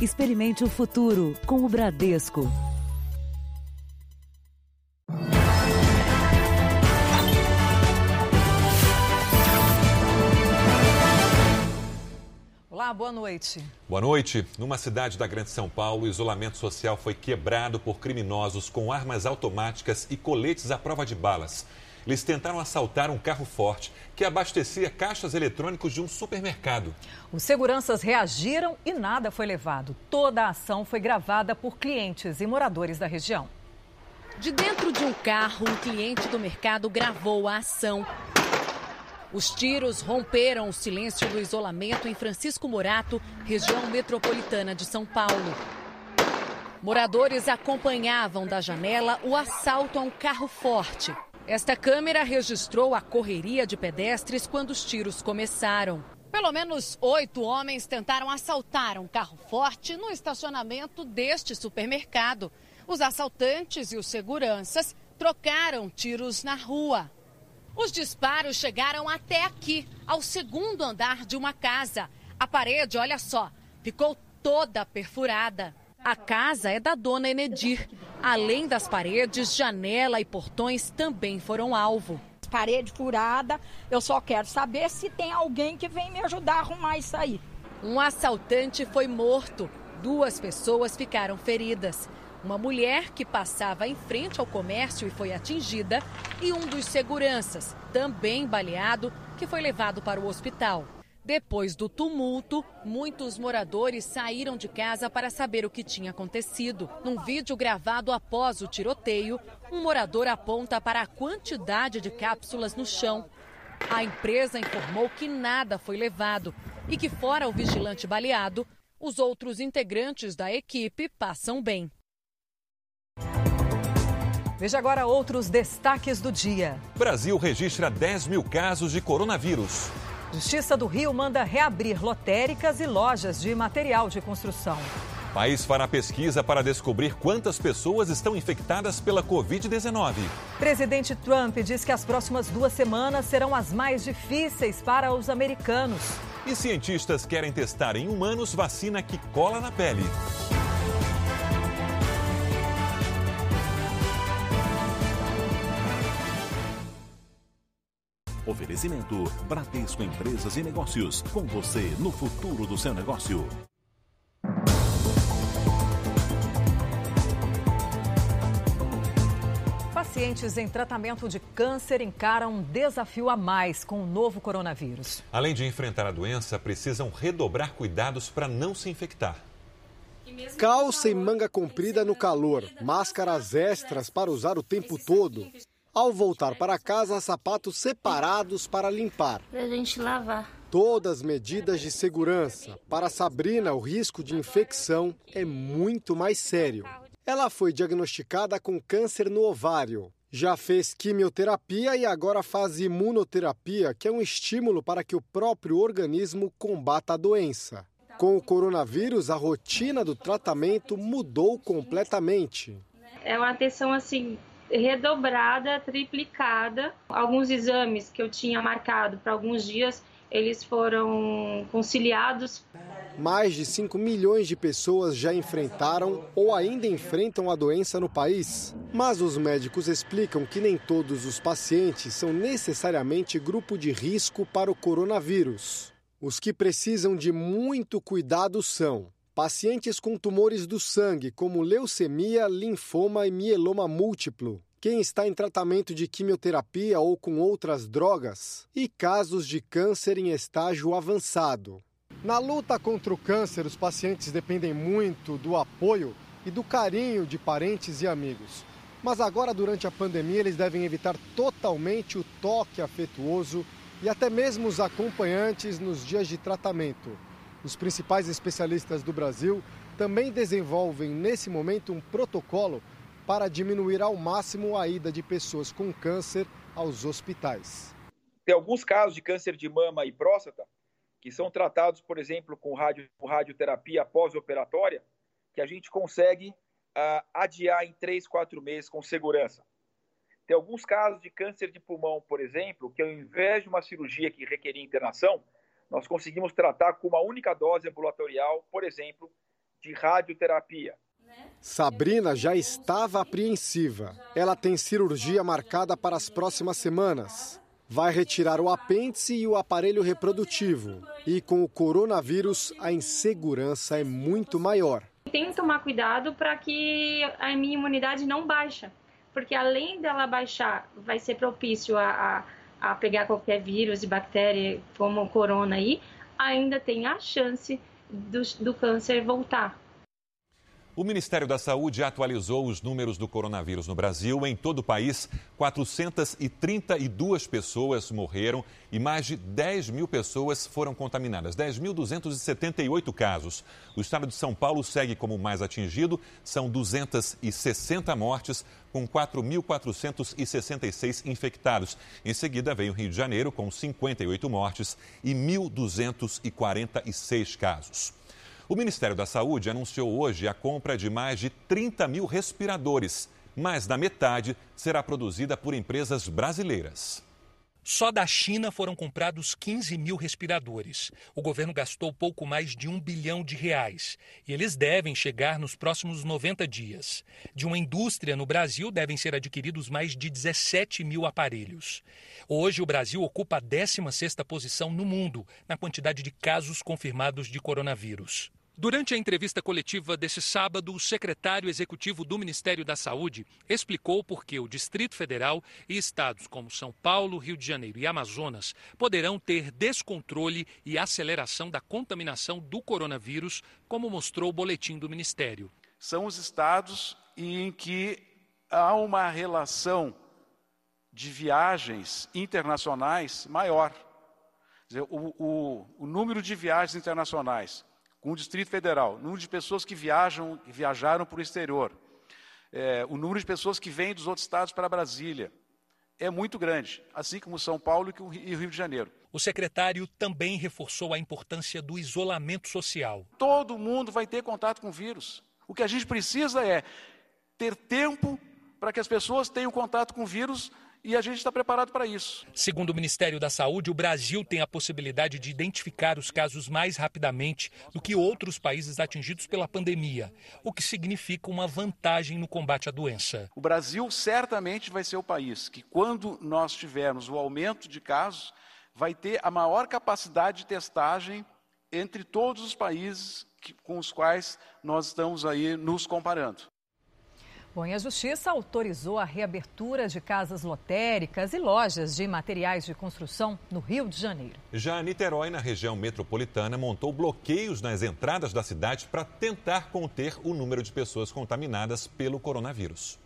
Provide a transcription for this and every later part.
Experimente o futuro com o Bradesco. Olá, boa noite. Boa noite. Numa cidade da Grande São Paulo, o isolamento social foi quebrado por criminosos com armas automáticas e coletes à prova de balas. Eles tentaram assaltar um carro forte que abastecia caixas eletrônicos de um supermercado. Os seguranças reagiram e nada foi levado. Toda a ação foi gravada por clientes e moradores da região. De dentro de um carro, um cliente do mercado gravou a ação. Os tiros romperam o silêncio do isolamento em Francisco Morato, região metropolitana de São Paulo. Moradores acompanhavam da janela o assalto a um carro forte. Esta câmera registrou a correria de pedestres quando os tiros começaram. Pelo menos oito homens tentaram assaltar um carro forte no estacionamento deste supermercado. Os assaltantes e os seguranças trocaram tiros na rua. Os disparos chegaram até aqui, ao segundo andar de uma casa. A parede, olha só, ficou toda perfurada. A casa é da dona Enedir. Além das paredes, janela e portões também foram alvo. Parede furada, eu só quero saber se tem alguém que vem me ajudar a arrumar isso aí. Um assaltante foi morto. Duas pessoas ficaram feridas uma mulher que passava em frente ao comércio e foi atingida, e um dos seguranças, também baleado, que foi levado para o hospital. Depois do tumulto, muitos moradores saíram de casa para saber o que tinha acontecido. Num vídeo gravado após o tiroteio, um morador aponta para a quantidade de cápsulas no chão. A empresa informou que nada foi levado e que, fora o vigilante baleado, os outros integrantes da equipe passam bem. Veja agora outros destaques do dia. Brasil registra 10 mil casos de coronavírus. Justiça do Rio manda reabrir lotéricas e lojas de material de construção. País fará pesquisa para descobrir quantas pessoas estão infectadas pela Covid-19. Presidente Trump diz que as próximas duas semanas serão as mais difíceis para os americanos. E cientistas querem testar em humanos vacina que cola na pele. Oferecimento Bradesco Empresas e Negócios. Com você no futuro do seu negócio. Pacientes em tratamento de câncer encaram um desafio a mais com o novo coronavírus. Além de enfrentar a doença, precisam redobrar cuidados para não se infectar. Calça e manga comprida no calor, máscaras extras para usar o tempo todo. Ao voltar para casa, sapatos separados para limpar. Para a gente lavar. Todas medidas de segurança. Para Sabrina, o risco de infecção é muito mais sério. Ela foi diagnosticada com câncer no ovário. Já fez quimioterapia e agora faz imunoterapia, que é um estímulo para que o próprio organismo combata a doença. Com o coronavírus, a rotina do tratamento mudou completamente. É uma atenção assim redobrada, triplicada. Alguns exames que eu tinha marcado para alguns dias, eles foram conciliados. Mais de 5 milhões de pessoas já enfrentaram ou ainda enfrentam a doença no país. Mas os médicos explicam que nem todos os pacientes são necessariamente grupo de risco para o coronavírus. Os que precisam de muito cuidado são pacientes com tumores do sangue, como leucemia, linfoma e mieloma múltiplo, quem está em tratamento de quimioterapia ou com outras drogas, e casos de câncer em estágio avançado. Na luta contra o câncer, os pacientes dependem muito do apoio e do carinho de parentes e amigos. Mas agora, durante a pandemia, eles devem evitar totalmente o toque afetuoso e até mesmo os acompanhantes nos dias de tratamento. Os principais especialistas do Brasil também desenvolvem nesse momento um protocolo para diminuir ao máximo a ida de pessoas com câncer aos hospitais. Tem alguns casos de câncer de mama e próstata que são tratados, por exemplo, com, radio, com radioterapia pós-operatória, que a gente consegue uh, adiar em 3, 4 meses com segurança. Tem alguns casos de câncer de pulmão, por exemplo, que ao invés de uma cirurgia que requeria internação, nós conseguimos tratar com uma única dose ambulatorial, por exemplo, de radioterapia. Sabrina já estava apreensiva. Ela tem cirurgia marcada para as próximas semanas. Vai retirar o apêndice e o aparelho reprodutivo. E com o coronavírus, a insegurança é muito maior. Tem que tomar cuidado para que a minha imunidade não baixa, porque além dela baixar, vai ser propício a, a, a pegar qualquer vírus e bactéria como o corona aí, ainda tem a chance do, do câncer voltar. O Ministério da Saúde atualizou os números do coronavírus no Brasil. Em todo o país, 432 pessoas morreram e mais de 10 mil pessoas foram contaminadas. 10.278 casos. O estado de São Paulo segue como mais atingido. São 260 mortes, com 4.466 infectados. Em seguida, veio o Rio de Janeiro, com 58 mortes e 1.246 casos. O Ministério da Saúde anunciou hoje a compra de mais de 30 mil respiradores. Mais da metade será produzida por empresas brasileiras. Só da China foram comprados 15 mil respiradores. O governo gastou pouco mais de um bilhão de reais. E eles devem chegar nos próximos 90 dias. De uma indústria no Brasil devem ser adquiridos mais de 17 mil aparelhos. Hoje, o Brasil ocupa a 16ª posição no mundo na quantidade de casos confirmados de coronavírus. Durante a entrevista coletiva desse sábado, o secretário executivo do Ministério da Saúde explicou por que o Distrito Federal e estados como São Paulo, Rio de Janeiro e Amazonas poderão ter descontrole e aceleração da contaminação do coronavírus, como mostrou o boletim do Ministério. São os estados em que há uma relação de viagens internacionais maior. Dizer, o, o, o número de viagens internacionais o Distrito Federal, o número de pessoas que viajam, que viajaram para o exterior, é, o número de pessoas que vêm dos outros estados para Brasília, é muito grande, assim como São Paulo e o Rio de Janeiro. O secretário também reforçou a importância do isolamento social. Todo mundo vai ter contato com o vírus. O que a gente precisa é ter tempo para que as pessoas tenham contato com o vírus e a gente está preparado para isso. Segundo o Ministério da Saúde, o Brasil tem a possibilidade de identificar os casos mais rapidamente do que outros países atingidos pela pandemia, o que significa uma vantagem no combate à doença. O Brasil certamente vai ser o país que, quando nós tivermos o aumento de casos, vai ter a maior capacidade de testagem entre todos os países que, com os quais nós estamos aí nos comparando. Bom, e a Justiça autorizou a reabertura de casas lotéricas e lojas de materiais de construção no Rio de Janeiro. Já Niterói, na região metropolitana, montou bloqueios nas entradas da cidade para tentar conter o número de pessoas contaminadas pelo coronavírus.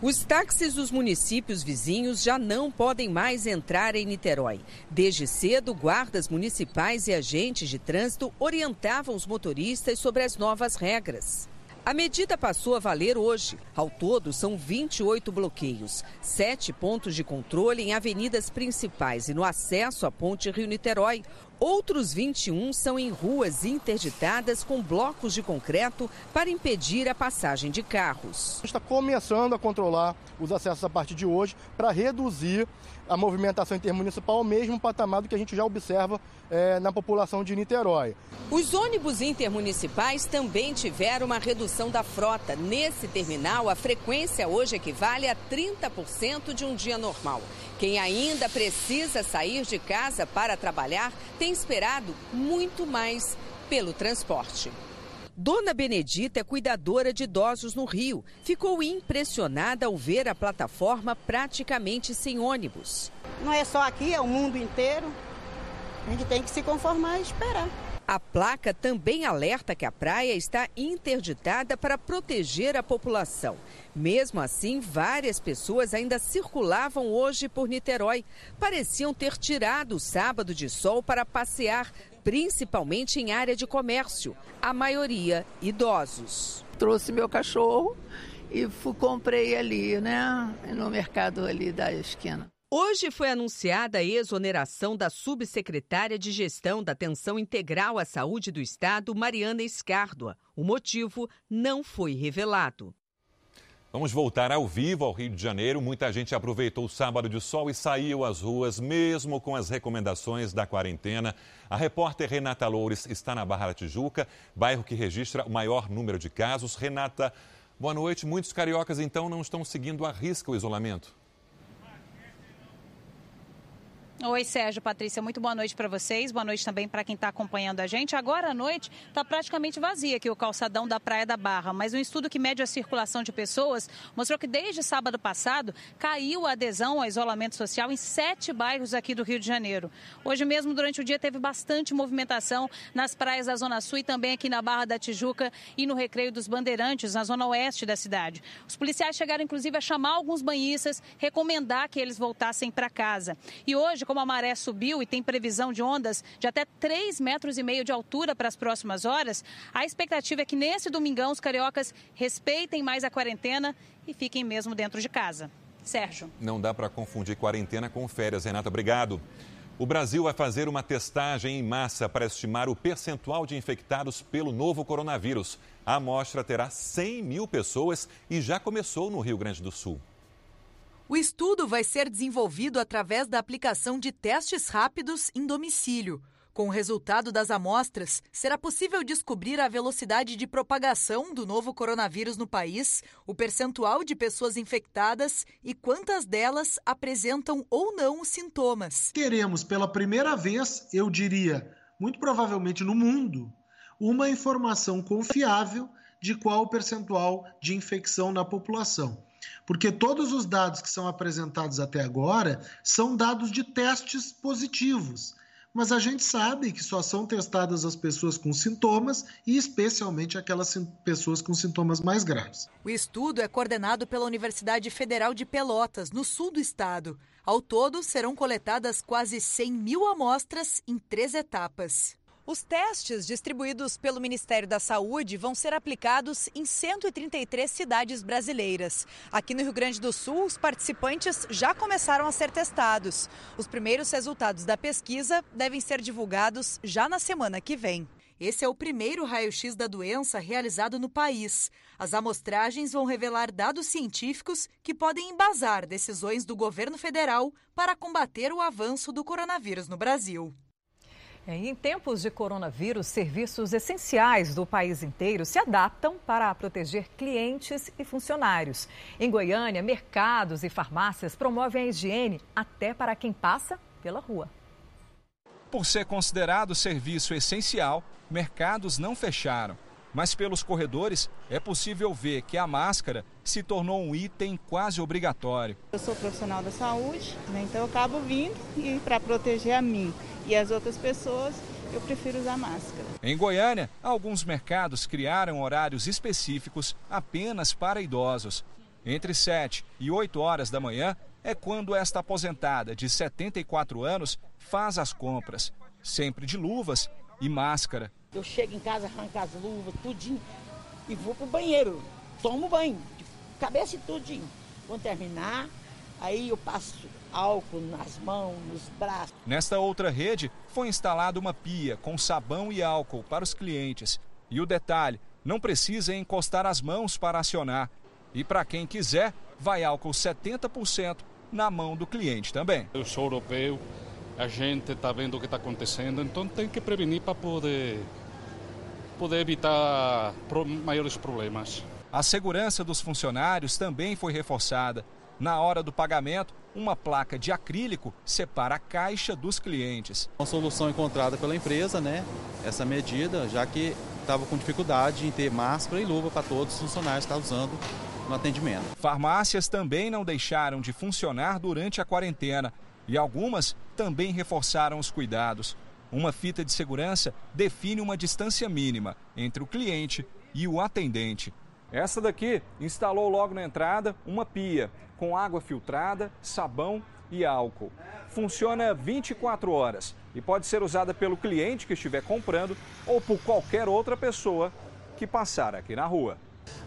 Os táxis dos municípios vizinhos já não podem mais entrar em Niterói. Desde cedo, guardas municipais e agentes de trânsito orientavam os motoristas sobre as novas regras. A medida passou a valer hoje. Ao todo, são 28 bloqueios, sete pontos de controle em avenidas principais e no acesso à Ponte Rio-Niterói. Outros 21 são em ruas interditadas com blocos de concreto para impedir a passagem de carros. Está começando a controlar os acessos a partir de hoje para reduzir a movimentação intermunicipal ao mesmo patamar do que a gente já observa é, na população de Niterói. Os ônibus intermunicipais também tiveram uma redução da frota. Nesse terminal, a frequência hoje equivale a 30% de um dia normal. Quem ainda precisa sair de casa para trabalhar tem esperado muito mais pelo transporte. Dona Benedita é cuidadora de idosos no Rio. Ficou impressionada ao ver a plataforma praticamente sem ônibus. Não é só aqui, é o mundo inteiro. A gente tem que se conformar e esperar. A placa também alerta que a praia está interditada para proteger a população. Mesmo assim, várias pessoas ainda circulavam hoje por Niterói. Pareciam ter tirado o sábado de sol para passear, principalmente em área de comércio, a maioria idosos. Trouxe meu cachorro e fui, comprei ali, né, no mercado ali da esquina. Hoje foi anunciada a exoneração da subsecretária de Gestão da Atenção Integral à Saúde do Estado, Mariana Escárdua. O motivo não foi revelado. Vamos voltar ao vivo ao Rio de Janeiro. Muita gente aproveitou o sábado de sol e saiu às ruas, mesmo com as recomendações da quarentena. A repórter Renata Loures está na Barra da Tijuca, bairro que registra o maior número de casos. Renata, boa noite. Muitos cariocas, então, não estão seguindo à risca o isolamento. Oi, Sérgio, Patrícia, muito boa noite para vocês. Boa noite também para quem está acompanhando a gente. Agora à noite está praticamente vazia aqui o calçadão da Praia da Barra, mas um estudo que mede a circulação de pessoas mostrou que desde sábado passado caiu a adesão ao isolamento social em sete bairros aqui do Rio de Janeiro. Hoje mesmo, durante o dia, teve bastante movimentação nas praias da Zona Sul e também aqui na Barra da Tijuca e no Recreio dos Bandeirantes, na zona oeste da cidade. Os policiais chegaram, inclusive, a chamar alguns banhistas, recomendar que eles voltassem para casa. E hoje, como a maré subiu e tem previsão de ondas de até 3 metros e meio de altura para as próximas horas, a expectativa é que nesse domingão os cariocas respeitem mais a quarentena e fiquem mesmo dentro de casa. Sérgio. Não dá para confundir quarentena com férias, Renata. Obrigado. O Brasil vai fazer uma testagem em massa para estimar o percentual de infectados pelo novo coronavírus. A amostra terá 100 mil pessoas e já começou no Rio Grande do Sul. O estudo vai ser desenvolvido através da aplicação de testes rápidos em domicílio. Com o resultado das amostras, será possível descobrir a velocidade de propagação do novo coronavírus no país, o percentual de pessoas infectadas e quantas delas apresentam ou não os sintomas. Teremos pela primeira vez, eu diria, muito provavelmente no mundo, uma informação confiável de qual o percentual de infecção na população. Porque todos os dados que são apresentados até agora são dados de testes positivos. Mas a gente sabe que só são testadas as pessoas com sintomas e especialmente aquelas pessoas com sintomas mais graves. O estudo é coordenado pela Universidade Federal de Pelotas, no sul do estado. Ao todo, serão coletadas quase 100 mil amostras em três etapas. Os testes distribuídos pelo Ministério da Saúde vão ser aplicados em 133 cidades brasileiras. Aqui no Rio Grande do Sul, os participantes já começaram a ser testados. Os primeiros resultados da pesquisa devem ser divulgados já na semana que vem. Esse é o primeiro raio-x da doença realizado no país. As amostragens vão revelar dados científicos que podem embasar decisões do governo federal para combater o avanço do coronavírus no Brasil. É, em tempos de coronavírus, serviços essenciais do país inteiro se adaptam para proteger clientes e funcionários. Em Goiânia, mercados e farmácias promovem a higiene até para quem passa pela rua. Por ser considerado serviço essencial, mercados não fecharam. Mas pelos corredores é possível ver que a máscara se tornou um item quase obrigatório. Eu sou profissional da saúde, né, então eu acabo vindo e para proteger a mim e as outras pessoas, eu prefiro usar máscara. Em Goiânia, alguns mercados criaram horários específicos apenas para idosos. Entre 7 e 8 horas da manhã é quando esta aposentada de 74 anos faz as compras, sempre de luvas e máscara. Eu chego em casa, arranco as luvas, tudinho, e vou pro banheiro. Tomo banho, de cabeça e tudinho. Quando terminar, aí eu passo álcool nas mãos, nos braços. Nesta outra rede foi instalada uma pia com sabão e álcool para os clientes. E o detalhe, não precisa encostar as mãos para acionar. E para quem quiser, vai álcool 70% na mão do cliente também. Eu sou europeu, a gente está vendo o que está acontecendo, então tem que prevenir para poder, poder evitar maiores problemas. A segurança dos funcionários também foi reforçada. Na hora do pagamento, uma placa de acrílico separa a caixa dos clientes. Uma solução encontrada pela empresa, né? Essa medida, já que estava com dificuldade em ter máscara e luva para todos os funcionários que estavam usando no atendimento. Farmácias também não deixaram de funcionar durante a quarentena e algumas também reforçaram os cuidados. Uma fita de segurança define uma distância mínima entre o cliente e o atendente. Essa daqui instalou logo na entrada uma pia com água filtrada, sabão e álcool. Funciona 24 horas e pode ser usada pelo cliente que estiver comprando ou por qualquer outra pessoa que passar aqui na rua.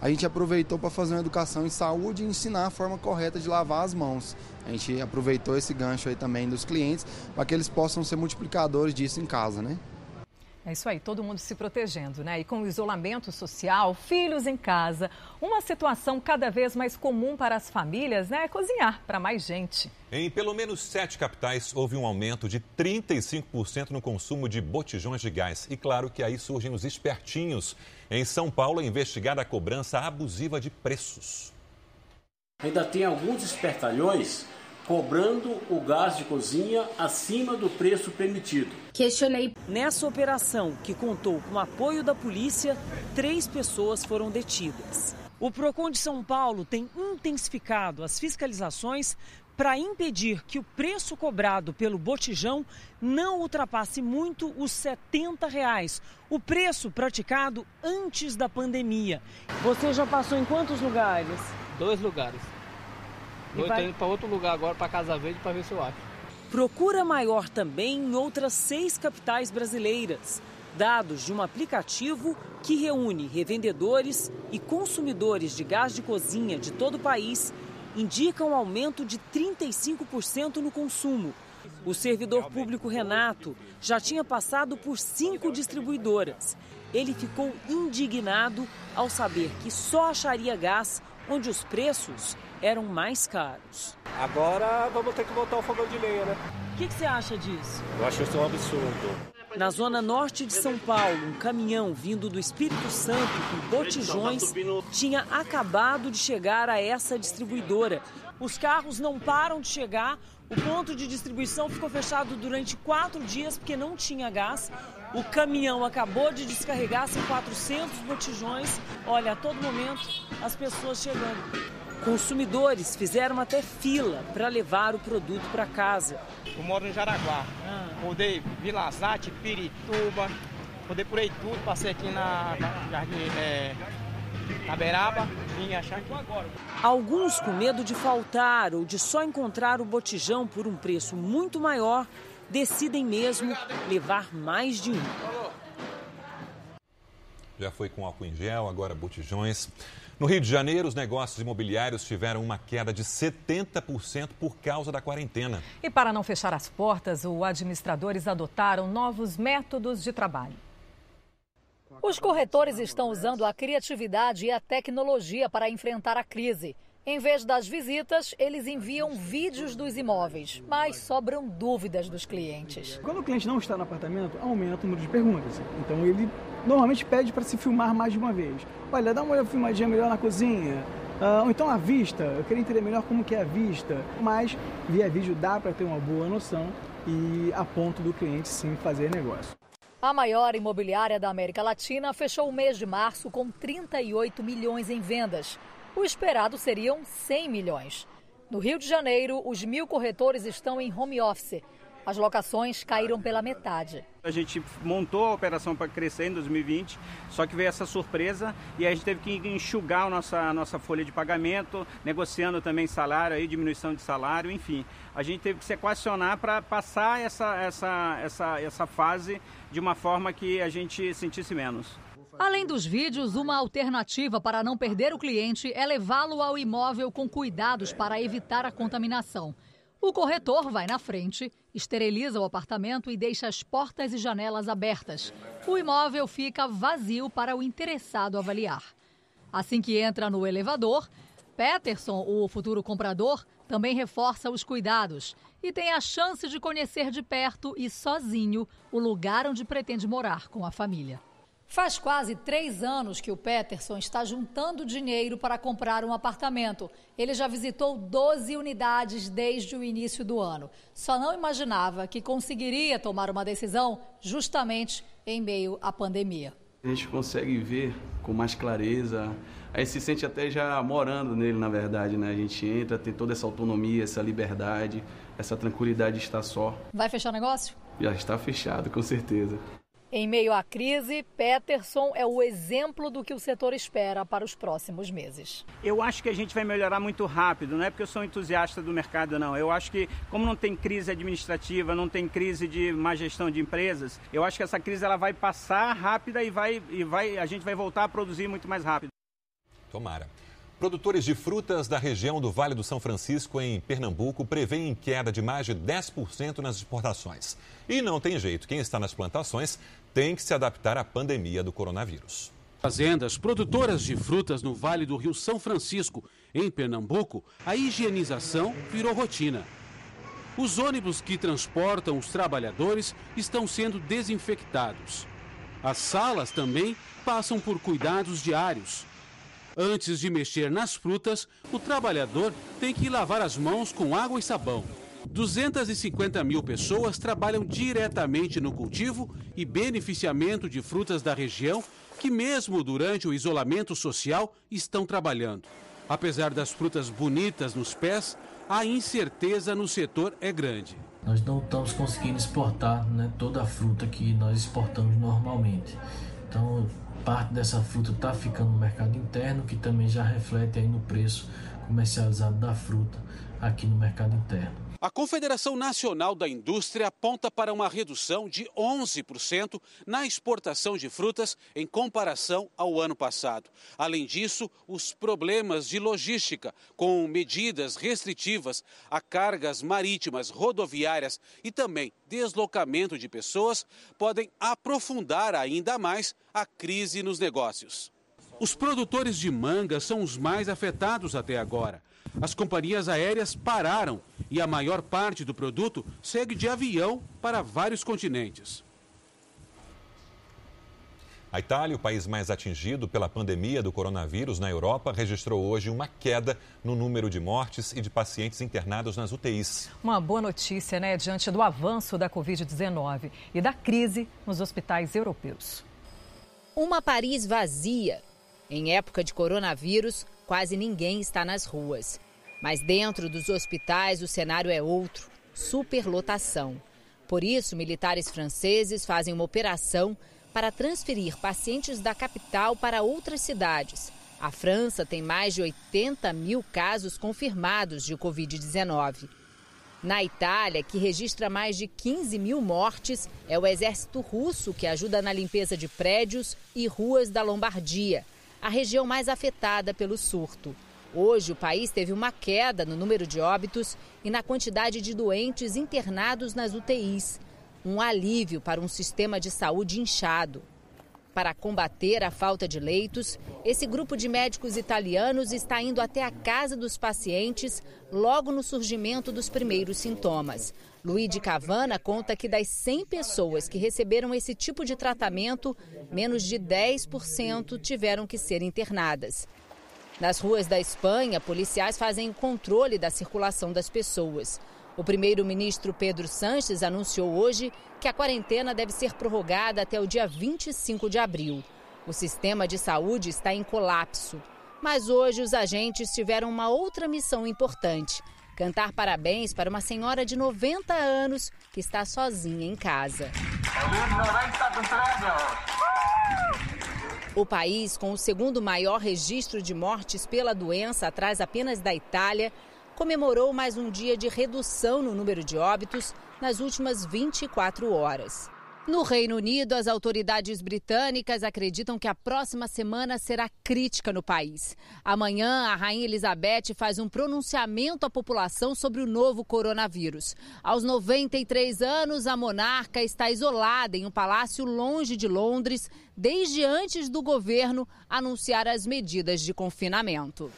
A gente aproveitou para fazer uma educação em saúde e ensinar a forma correta de lavar as mãos. A gente aproveitou esse gancho aí também dos clientes para que eles possam ser multiplicadores disso em casa, né? É isso aí, todo mundo se protegendo, né? E com o isolamento social, filhos em casa, uma situação cada vez mais comum para as famílias, né? É cozinhar para mais gente. Em pelo menos sete capitais, houve um aumento de 35% no consumo de botijões de gás. E claro que aí surgem os espertinhos. Em São Paulo, é investigada a cobrança abusiva de preços. Ainda tem alguns espertalhões cobrando o gás de cozinha acima do preço permitido. Questionei. Nessa operação, que contou com o apoio da polícia, três pessoas foram detidas. O Procon de São Paulo tem intensificado as fiscalizações para impedir que o preço cobrado pelo botijão não ultrapasse muito os 70 reais, o preço praticado antes da pandemia. Você já passou em quantos lugares? Dois lugares. Eu vai... indo para outro lugar agora, para Casa Verde, para ver se eu acho. Procura maior também em outras seis capitais brasileiras. Dados de um aplicativo que reúne revendedores e consumidores de gás de cozinha de todo o país indicam um aumento de 35% no consumo. O servidor público Renato já tinha passado por cinco distribuidoras. Ele ficou indignado ao saber que só acharia gás onde os preços eram mais caros. Agora vamos ter que voltar ao fogão de lenha, né? O que, que você acha disso? Eu acho isso um absurdo. Na zona norte de São Paulo, um caminhão vindo do Espírito Santo com botijões tinha acabado de chegar a essa distribuidora. Os carros não param de chegar, o ponto de distribuição ficou fechado durante quatro dias porque não tinha gás. O caminhão acabou de descarregar, são 400 botijões. Olha, a todo momento as pessoas chegando. Consumidores fizeram até fila para levar o produto para casa. Eu moro em Jaraguá. Ah. Rodei Vila Zate, Pirituba, rodei por aí tudo, passei aqui na, Jardim é, na Beraba, vim achar aqui agora. Alguns com medo de faltar ou de só encontrar o botijão por um preço muito maior, decidem mesmo levar mais de um. Já foi com álcool em gel, agora botijões. No Rio de Janeiro, os negócios imobiliários tiveram uma queda de 70% por causa da quarentena. E para não fechar as portas, os administradores adotaram novos métodos de trabalho. Os corretores estão usando a criatividade e a tecnologia para enfrentar a crise. Em vez das visitas, eles enviam vídeos dos imóveis, mas sobram dúvidas dos clientes. Quando o cliente não está no apartamento, aumenta o número de perguntas. Então ele normalmente pede para se filmar mais de uma vez. Olha, dá uma filmadinha melhor na cozinha. Uh, ou então a vista, eu queria entender melhor como que é a vista. Mas via vídeo dá para ter uma boa noção e a ponto do cliente sim fazer negócio. A maior imobiliária da América Latina fechou o mês de março com 38 milhões em vendas. O esperado seriam 100 milhões. No Rio de Janeiro, os mil corretores estão em home office. As locações caíram pela metade. A gente montou a operação para crescer em 2020, só que veio essa surpresa e a gente teve que enxugar a nossa, a nossa folha de pagamento, negociando também salário, aí, diminuição de salário, enfim. A gente teve que se equacionar para passar essa, essa, essa, essa fase de uma forma que a gente sentisse menos. Além dos vídeos, uma alternativa para não perder o cliente é levá-lo ao imóvel com cuidados para evitar a contaminação. O corretor vai na frente, esteriliza o apartamento e deixa as portas e janelas abertas. O imóvel fica vazio para o interessado avaliar. Assim que entra no elevador, Peterson, o futuro comprador, também reforça os cuidados e tem a chance de conhecer de perto e sozinho o lugar onde pretende morar com a família. Faz quase três anos que o Peterson está juntando dinheiro para comprar um apartamento. Ele já visitou 12 unidades desde o início do ano. Só não imaginava que conseguiria tomar uma decisão justamente em meio à pandemia. A gente consegue ver com mais clareza, aí se sente até já morando nele, na verdade, né? A gente entra, tem toda essa autonomia, essa liberdade, essa tranquilidade de estar só. Vai fechar o negócio? Já está fechado, com certeza. Em meio à crise, Peterson é o exemplo do que o setor espera para os próximos meses. Eu acho que a gente vai melhorar muito rápido, não é porque eu sou entusiasta do mercado, não. Eu acho que, como não tem crise administrativa, não tem crise de má gestão de empresas, eu acho que essa crise ela vai passar rápida e, vai, e vai, a gente vai voltar a produzir muito mais rápido. Tomara. Produtores de frutas da região do Vale do São Francisco, em Pernambuco, prevêem queda de mais de 10% nas exportações. E não tem jeito, quem está nas plantações tem que se adaptar à pandemia do coronavírus. Fazendas produtoras de frutas no Vale do Rio São Francisco, em Pernambuco, a higienização virou rotina. Os ônibus que transportam os trabalhadores estão sendo desinfectados. As salas também passam por cuidados diários. Antes de mexer nas frutas, o trabalhador tem que lavar as mãos com água e sabão. 250 mil pessoas trabalham diretamente no cultivo e beneficiamento de frutas da região, que, mesmo durante o isolamento social, estão trabalhando. Apesar das frutas bonitas nos pés, a incerteza no setor é grande. Nós não estamos conseguindo exportar né, toda a fruta que nós exportamos normalmente. Então, parte dessa fruta está ficando no mercado interno, que também já reflete aí no preço comercializado da fruta aqui no mercado interno. A Confederação Nacional da Indústria aponta para uma redução de 11% na exportação de frutas em comparação ao ano passado. Além disso, os problemas de logística, com medidas restritivas a cargas marítimas, rodoviárias e também deslocamento de pessoas, podem aprofundar ainda mais a crise nos negócios. Os produtores de manga são os mais afetados até agora. As companhias aéreas pararam e a maior parte do produto segue de avião para vários continentes. A Itália, o país mais atingido pela pandemia do coronavírus na Europa, registrou hoje uma queda no número de mortes e de pacientes internados nas UTIs. Uma boa notícia, né, diante do avanço da Covid-19 e da crise nos hospitais europeus. Uma Paris vazia. Em época de coronavírus, quase ninguém está nas ruas. Mas dentro dos hospitais o cenário é outro superlotação. Por isso, militares franceses fazem uma operação para transferir pacientes da capital para outras cidades. A França tem mais de 80 mil casos confirmados de Covid-19. Na Itália, que registra mais de 15 mil mortes, é o exército russo que ajuda na limpeza de prédios e ruas da Lombardia, a região mais afetada pelo surto. Hoje, o país teve uma queda no número de óbitos e na quantidade de doentes internados nas UTIs. Um alívio para um sistema de saúde inchado. Para combater a falta de leitos, esse grupo de médicos italianos está indo até a casa dos pacientes logo no surgimento dos primeiros sintomas. Luigi Cavana conta que das 100 pessoas que receberam esse tipo de tratamento, menos de 10% tiveram que ser internadas. Nas ruas da Espanha, policiais fazem controle da circulação das pessoas. O primeiro-ministro Pedro Sanches anunciou hoje que a quarentena deve ser prorrogada até o dia 25 de abril. O sistema de saúde está em colapso. Mas hoje os agentes tiveram uma outra missão importante: cantar parabéns para uma senhora de 90 anos que está sozinha em casa. O país, com o segundo maior registro de mortes pela doença, atrás apenas da Itália, comemorou mais um dia de redução no número de óbitos nas últimas 24 horas. No Reino Unido, as autoridades britânicas acreditam que a próxima semana será crítica no país. Amanhã, a Rainha Elizabeth faz um pronunciamento à população sobre o novo coronavírus. Aos 93 anos, a monarca está isolada em um palácio longe de Londres desde antes do governo anunciar as medidas de confinamento.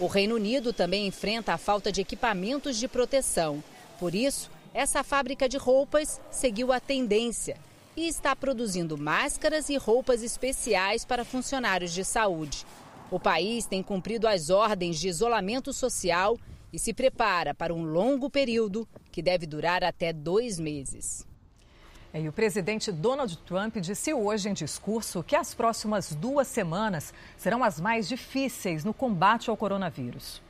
O Reino Unido também enfrenta a falta de equipamentos de proteção. Por isso, essa fábrica de roupas seguiu a tendência e está produzindo máscaras e roupas especiais para funcionários de saúde. O país tem cumprido as ordens de isolamento social e se prepara para um longo período que deve durar até dois meses. É, e o presidente Donald Trump disse hoje em discurso que as próximas duas semanas serão as mais difíceis no combate ao coronavírus.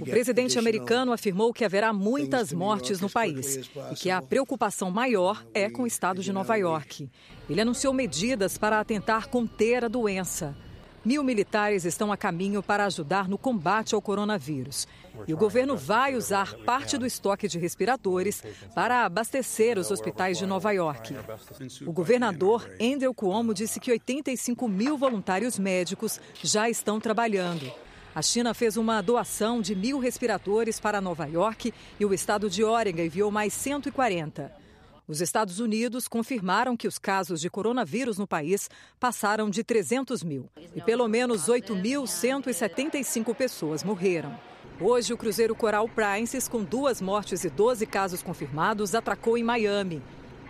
O presidente americano afirmou que haverá muitas mortes no país e que a preocupação maior é com o estado de Nova York. Ele anunciou medidas para tentar conter a doença. Mil militares estão a caminho para ajudar no combate ao coronavírus. E o governo vai usar parte do estoque de respiradores para abastecer os hospitais de Nova York. O governador Andrew Cuomo disse que 85 mil voluntários médicos já estão trabalhando. A China fez uma doação de mil respiradores para Nova York e o estado de Oregon enviou mais 140. Os Estados Unidos confirmaram que os casos de coronavírus no país passaram de 300 mil e pelo menos 8.175 pessoas morreram. Hoje, o cruzeiro Coral Princess, com duas mortes e 12 casos confirmados, atracou em Miami.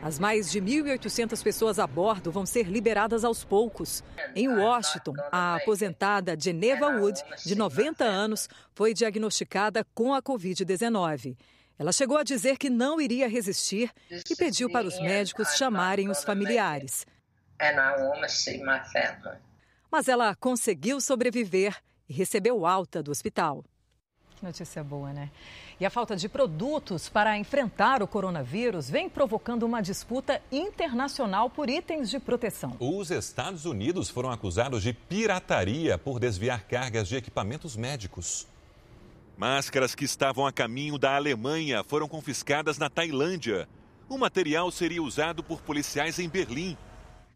As mais de 1.800 pessoas a bordo vão ser liberadas aos poucos. Em Washington, a aposentada Geneva Wood, de 90 anos, foi diagnosticada com a Covid-19. Ela chegou a dizer que não iria resistir e pediu para os médicos chamarem os familiares. Mas ela conseguiu sobreviver e recebeu alta do hospital. Que notícia boa, né? E a falta de produtos para enfrentar o coronavírus vem provocando uma disputa internacional por itens de proteção. Os Estados Unidos foram acusados de pirataria por desviar cargas de equipamentos médicos. Máscaras que estavam a caminho da Alemanha foram confiscadas na Tailândia. O material seria usado por policiais em Berlim.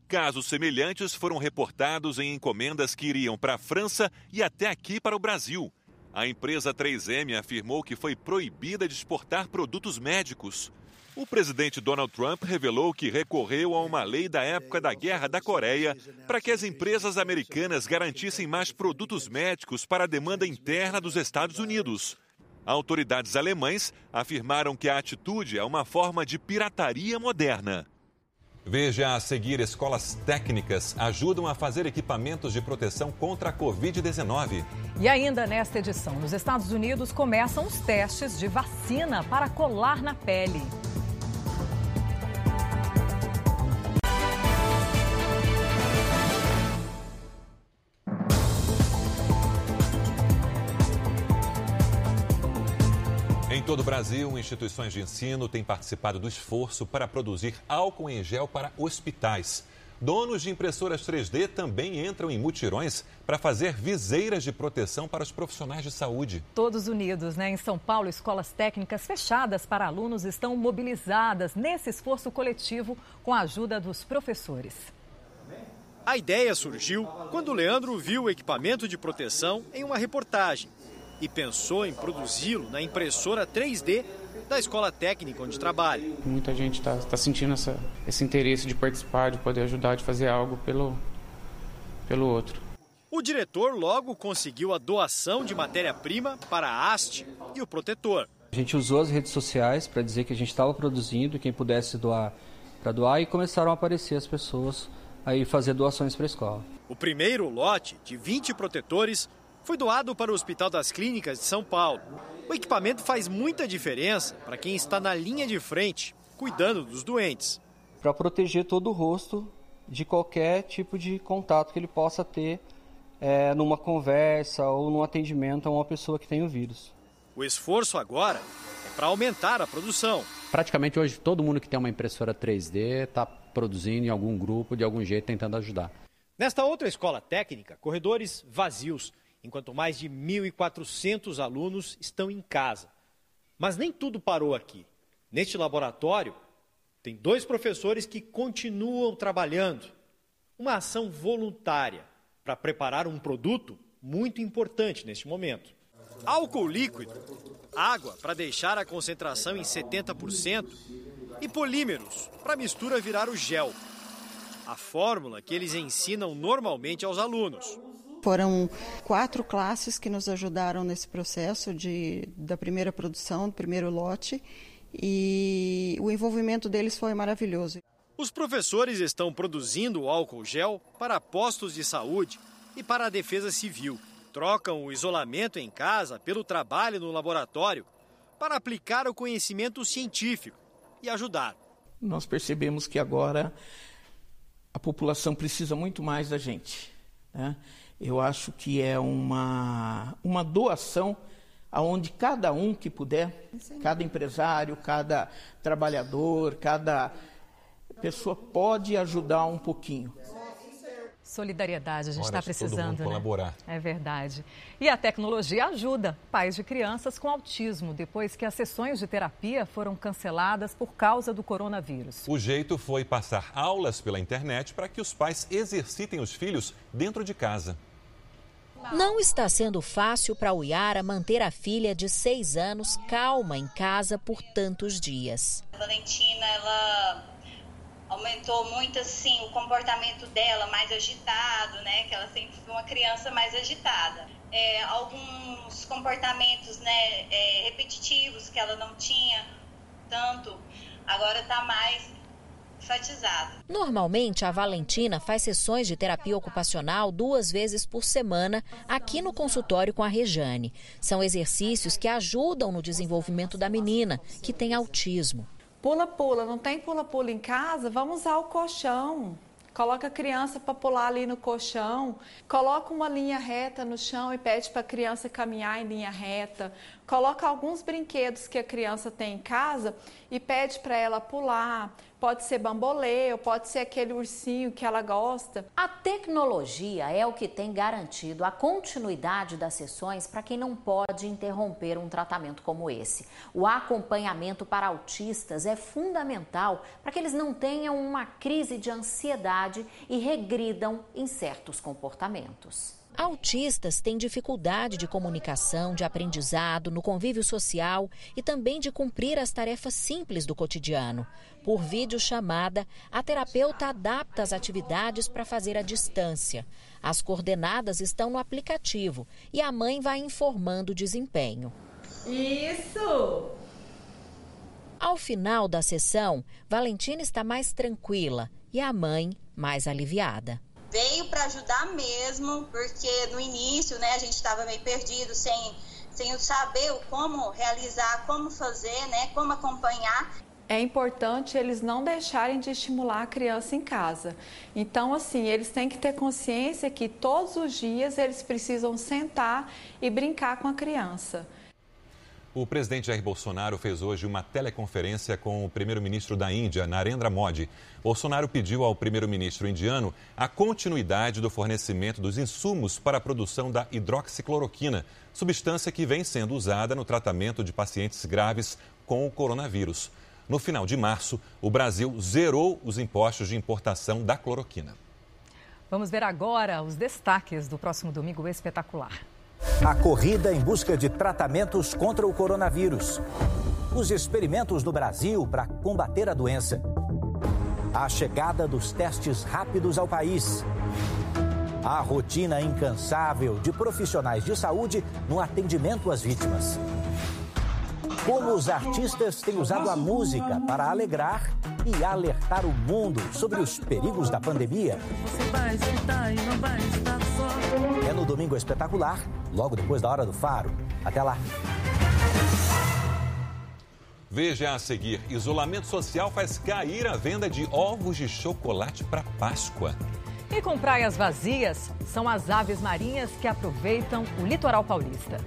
Casos semelhantes foram reportados em encomendas que iriam para a França e até aqui para o Brasil. A empresa 3M afirmou que foi proibida de exportar produtos médicos. O presidente Donald Trump revelou que recorreu a uma lei da época da Guerra da Coreia para que as empresas americanas garantissem mais produtos médicos para a demanda interna dos Estados Unidos. Autoridades alemães afirmaram que a atitude é uma forma de pirataria moderna. Veja a seguir: escolas técnicas ajudam a fazer equipamentos de proteção contra a Covid-19. E ainda nesta edição, nos Estados Unidos começam os testes de vacina para colar na pele. Todo o Brasil, instituições de ensino têm participado do esforço para produzir álcool em gel para hospitais. Donos de impressoras 3D também entram em mutirões para fazer viseiras de proteção para os profissionais de saúde. Todos unidos, né? Em São Paulo, escolas técnicas fechadas para alunos estão mobilizadas nesse esforço coletivo com a ajuda dos professores. A ideia surgiu quando Leandro viu o equipamento de proteção em uma reportagem e pensou em produzi-lo na impressora 3D da escola técnica onde trabalha. Muita gente está tá sentindo essa, esse interesse de participar, de poder ajudar, de fazer algo pelo, pelo outro. O diretor logo conseguiu a doação de matéria-prima para a haste e o protetor. A gente usou as redes sociais para dizer que a gente estava produzindo, quem pudesse doar para doar, e começaram a aparecer as pessoas aí fazer doações para a escola. O primeiro lote de 20 protetores foi doado para o Hospital das Clínicas de São Paulo. O equipamento faz muita diferença para quem está na linha de frente, cuidando dos doentes. Para proteger todo o rosto de qualquer tipo de contato que ele possa ter é, numa conversa ou num atendimento a uma pessoa que tem o vírus. O esforço agora é para aumentar a produção. Praticamente hoje todo mundo que tem uma impressora 3D está produzindo em algum grupo, de algum jeito, tentando ajudar. Nesta outra escola técnica, corredores vazios enquanto mais de 1.400 alunos estão em casa. Mas nem tudo parou aqui. Neste laboratório, tem dois professores que continuam trabalhando. Uma ação voluntária para preparar um produto muito importante neste momento. Álcool líquido, água para deixar a concentração em 70% e polímeros para a mistura virar o gel. A fórmula que eles ensinam normalmente aos alunos. Foram quatro classes que nos ajudaram nesse processo de, da primeira produção, do primeiro lote, e o envolvimento deles foi maravilhoso. Os professores estão produzindo álcool gel para postos de saúde e para a defesa civil. Trocam o isolamento em casa pelo trabalho no laboratório para aplicar o conhecimento científico e ajudar. Nós percebemos que agora a população precisa muito mais da gente. Né? Eu acho que é uma, uma doação aonde cada um que puder, cada empresário, cada trabalhador, cada pessoa pode ajudar um pouquinho. Solidariedade, a gente está precisando, né? colaborar. É verdade. E a tecnologia ajuda pais de crianças com autismo, depois que as sessões de terapia foram canceladas por causa do coronavírus. O jeito foi passar aulas pela internet para que os pais exercitem os filhos dentro de casa. Não está sendo fácil para o Yara manter a filha de seis anos calma em casa por tantos dias. A Valentina, ela aumentou muito assim o comportamento dela, mais agitado, né? Que ela sempre foi uma criança mais agitada. É, alguns comportamentos, né, é, repetitivos que ela não tinha tanto, agora está mais enfatizado. Normalmente, a Valentina faz sessões de terapia ocupacional duas vezes por semana aqui no consultório com a Rejane. São exercícios que ajudam no desenvolvimento da menina, que tem autismo. Pula-pula, não tem pula-pula em casa? Vamos usar o colchão. Coloca a criança para pular ali no colchão, coloca uma linha reta no chão e pede para a criança caminhar em linha reta. Coloca alguns brinquedos que a criança tem em casa e pede para ela pular. Pode ser bambolê ou pode ser aquele ursinho que ela gosta. A tecnologia é o que tem garantido a continuidade das sessões para quem não pode interromper um tratamento como esse. O acompanhamento para autistas é fundamental para que eles não tenham uma crise de ansiedade e regridam em certos comportamentos. Autistas têm dificuldade de comunicação, de aprendizado, no convívio social e também de cumprir as tarefas simples do cotidiano. Por videochamada, a terapeuta adapta as atividades para fazer à distância. As coordenadas estão no aplicativo e a mãe vai informando o desempenho. Isso! Ao final da sessão, Valentina está mais tranquila e a mãe mais aliviada veio para ajudar mesmo, porque no início, né, a gente estava meio perdido, sem, sem saber como realizar, como fazer, né, como acompanhar. É importante eles não deixarem de estimular a criança em casa. Então, assim, eles têm que ter consciência que todos os dias eles precisam sentar e brincar com a criança. O presidente Jair Bolsonaro fez hoje uma teleconferência com o primeiro-ministro da Índia, Narendra Modi. Bolsonaro pediu ao primeiro-ministro indiano a continuidade do fornecimento dos insumos para a produção da hidroxicloroquina, substância que vem sendo usada no tratamento de pacientes graves com o coronavírus. No final de março, o Brasil zerou os impostos de importação da cloroquina. Vamos ver agora os destaques do próximo domingo espetacular. A corrida em busca de tratamentos contra o coronavírus. Os experimentos no Brasil para combater a doença. A chegada dos testes rápidos ao país. A rotina incansável de profissionais de saúde no atendimento às vítimas. Como os artistas têm usado a música para alegrar e alertar o mundo sobre os perigos da pandemia. Você vai sentar e não vai estar só. É no Domingo Espetacular, logo depois da Hora do Faro. Até lá. Veja a seguir: isolamento social faz cair a venda de ovos de chocolate para Páscoa. E com praias vazias, são as aves marinhas que aproveitam o litoral paulista.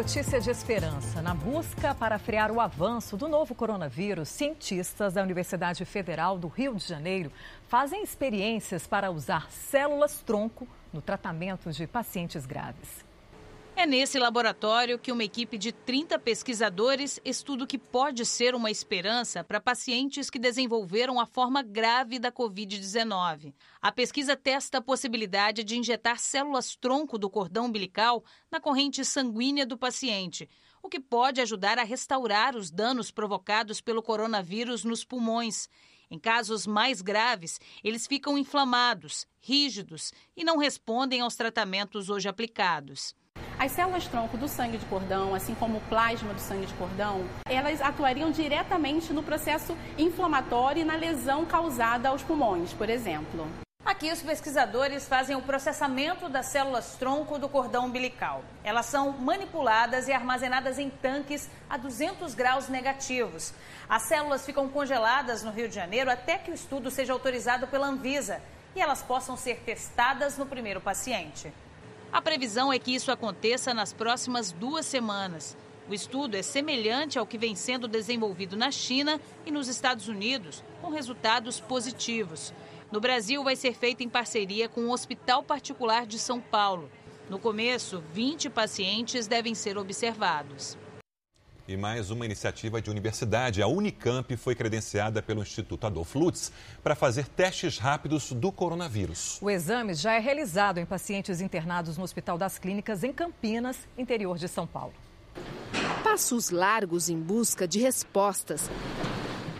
Notícia de esperança. Na busca para frear o avanço do novo coronavírus, cientistas da Universidade Federal do Rio de Janeiro fazem experiências para usar células-tronco no tratamento de pacientes graves. É nesse laboratório que uma equipe de 30 pesquisadores estuda o que pode ser uma esperança para pacientes que desenvolveram a forma grave da Covid-19. A pesquisa testa a possibilidade de injetar células-tronco do cordão umbilical na corrente sanguínea do paciente, o que pode ajudar a restaurar os danos provocados pelo coronavírus nos pulmões. Em casos mais graves, eles ficam inflamados, rígidos e não respondem aos tratamentos hoje aplicados. As células-tronco do sangue de cordão, assim como o plasma do sangue de cordão, elas atuariam diretamente no processo inflamatório e na lesão causada aos pulmões, por exemplo. Aqui os pesquisadores fazem o processamento das células-tronco do cordão umbilical. Elas são manipuladas e armazenadas em tanques a 200 graus negativos. As células ficam congeladas no Rio de Janeiro até que o estudo seja autorizado pela Anvisa e elas possam ser testadas no primeiro paciente. A previsão é que isso aconteça nas próximas duas semanas. O estudo é semelhante ao que vem sendo desenvolvido na China e nos Estados Unidos, com resultados positivos. No Brasil, vai ser feito em parceria com o Hospital Particular de São Paulo. No começo, 20 pacientes devem ser observados. E mais uma iniciativa de universidade. A Unicamp foi credenciada pelo Instituto Adolfo Lutz para fazer testes rápidos do coronavírus. O exame já é realizado em pacientes internados no Hospital das Clínicas em Campinas, interior de São Paulo. Passos largos em busca de respostas.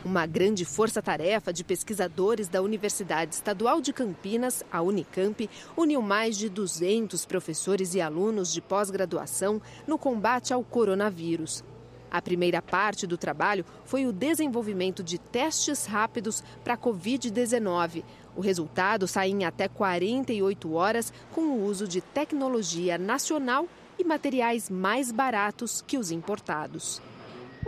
Uma grande força-tarefa de pesquisadores da Universidade Estadual de Campinas, a Unicamp, uniu mais de 200 professores e alunos de pós-graduação no combate ao coronavírus. A primeira parte do trabalho foi o desenvolvimento de testes rápidos para a Covid-19. O resultado sai em até 48 horas com o uso de tecnologia nacional e materiais mais baratos que os importados.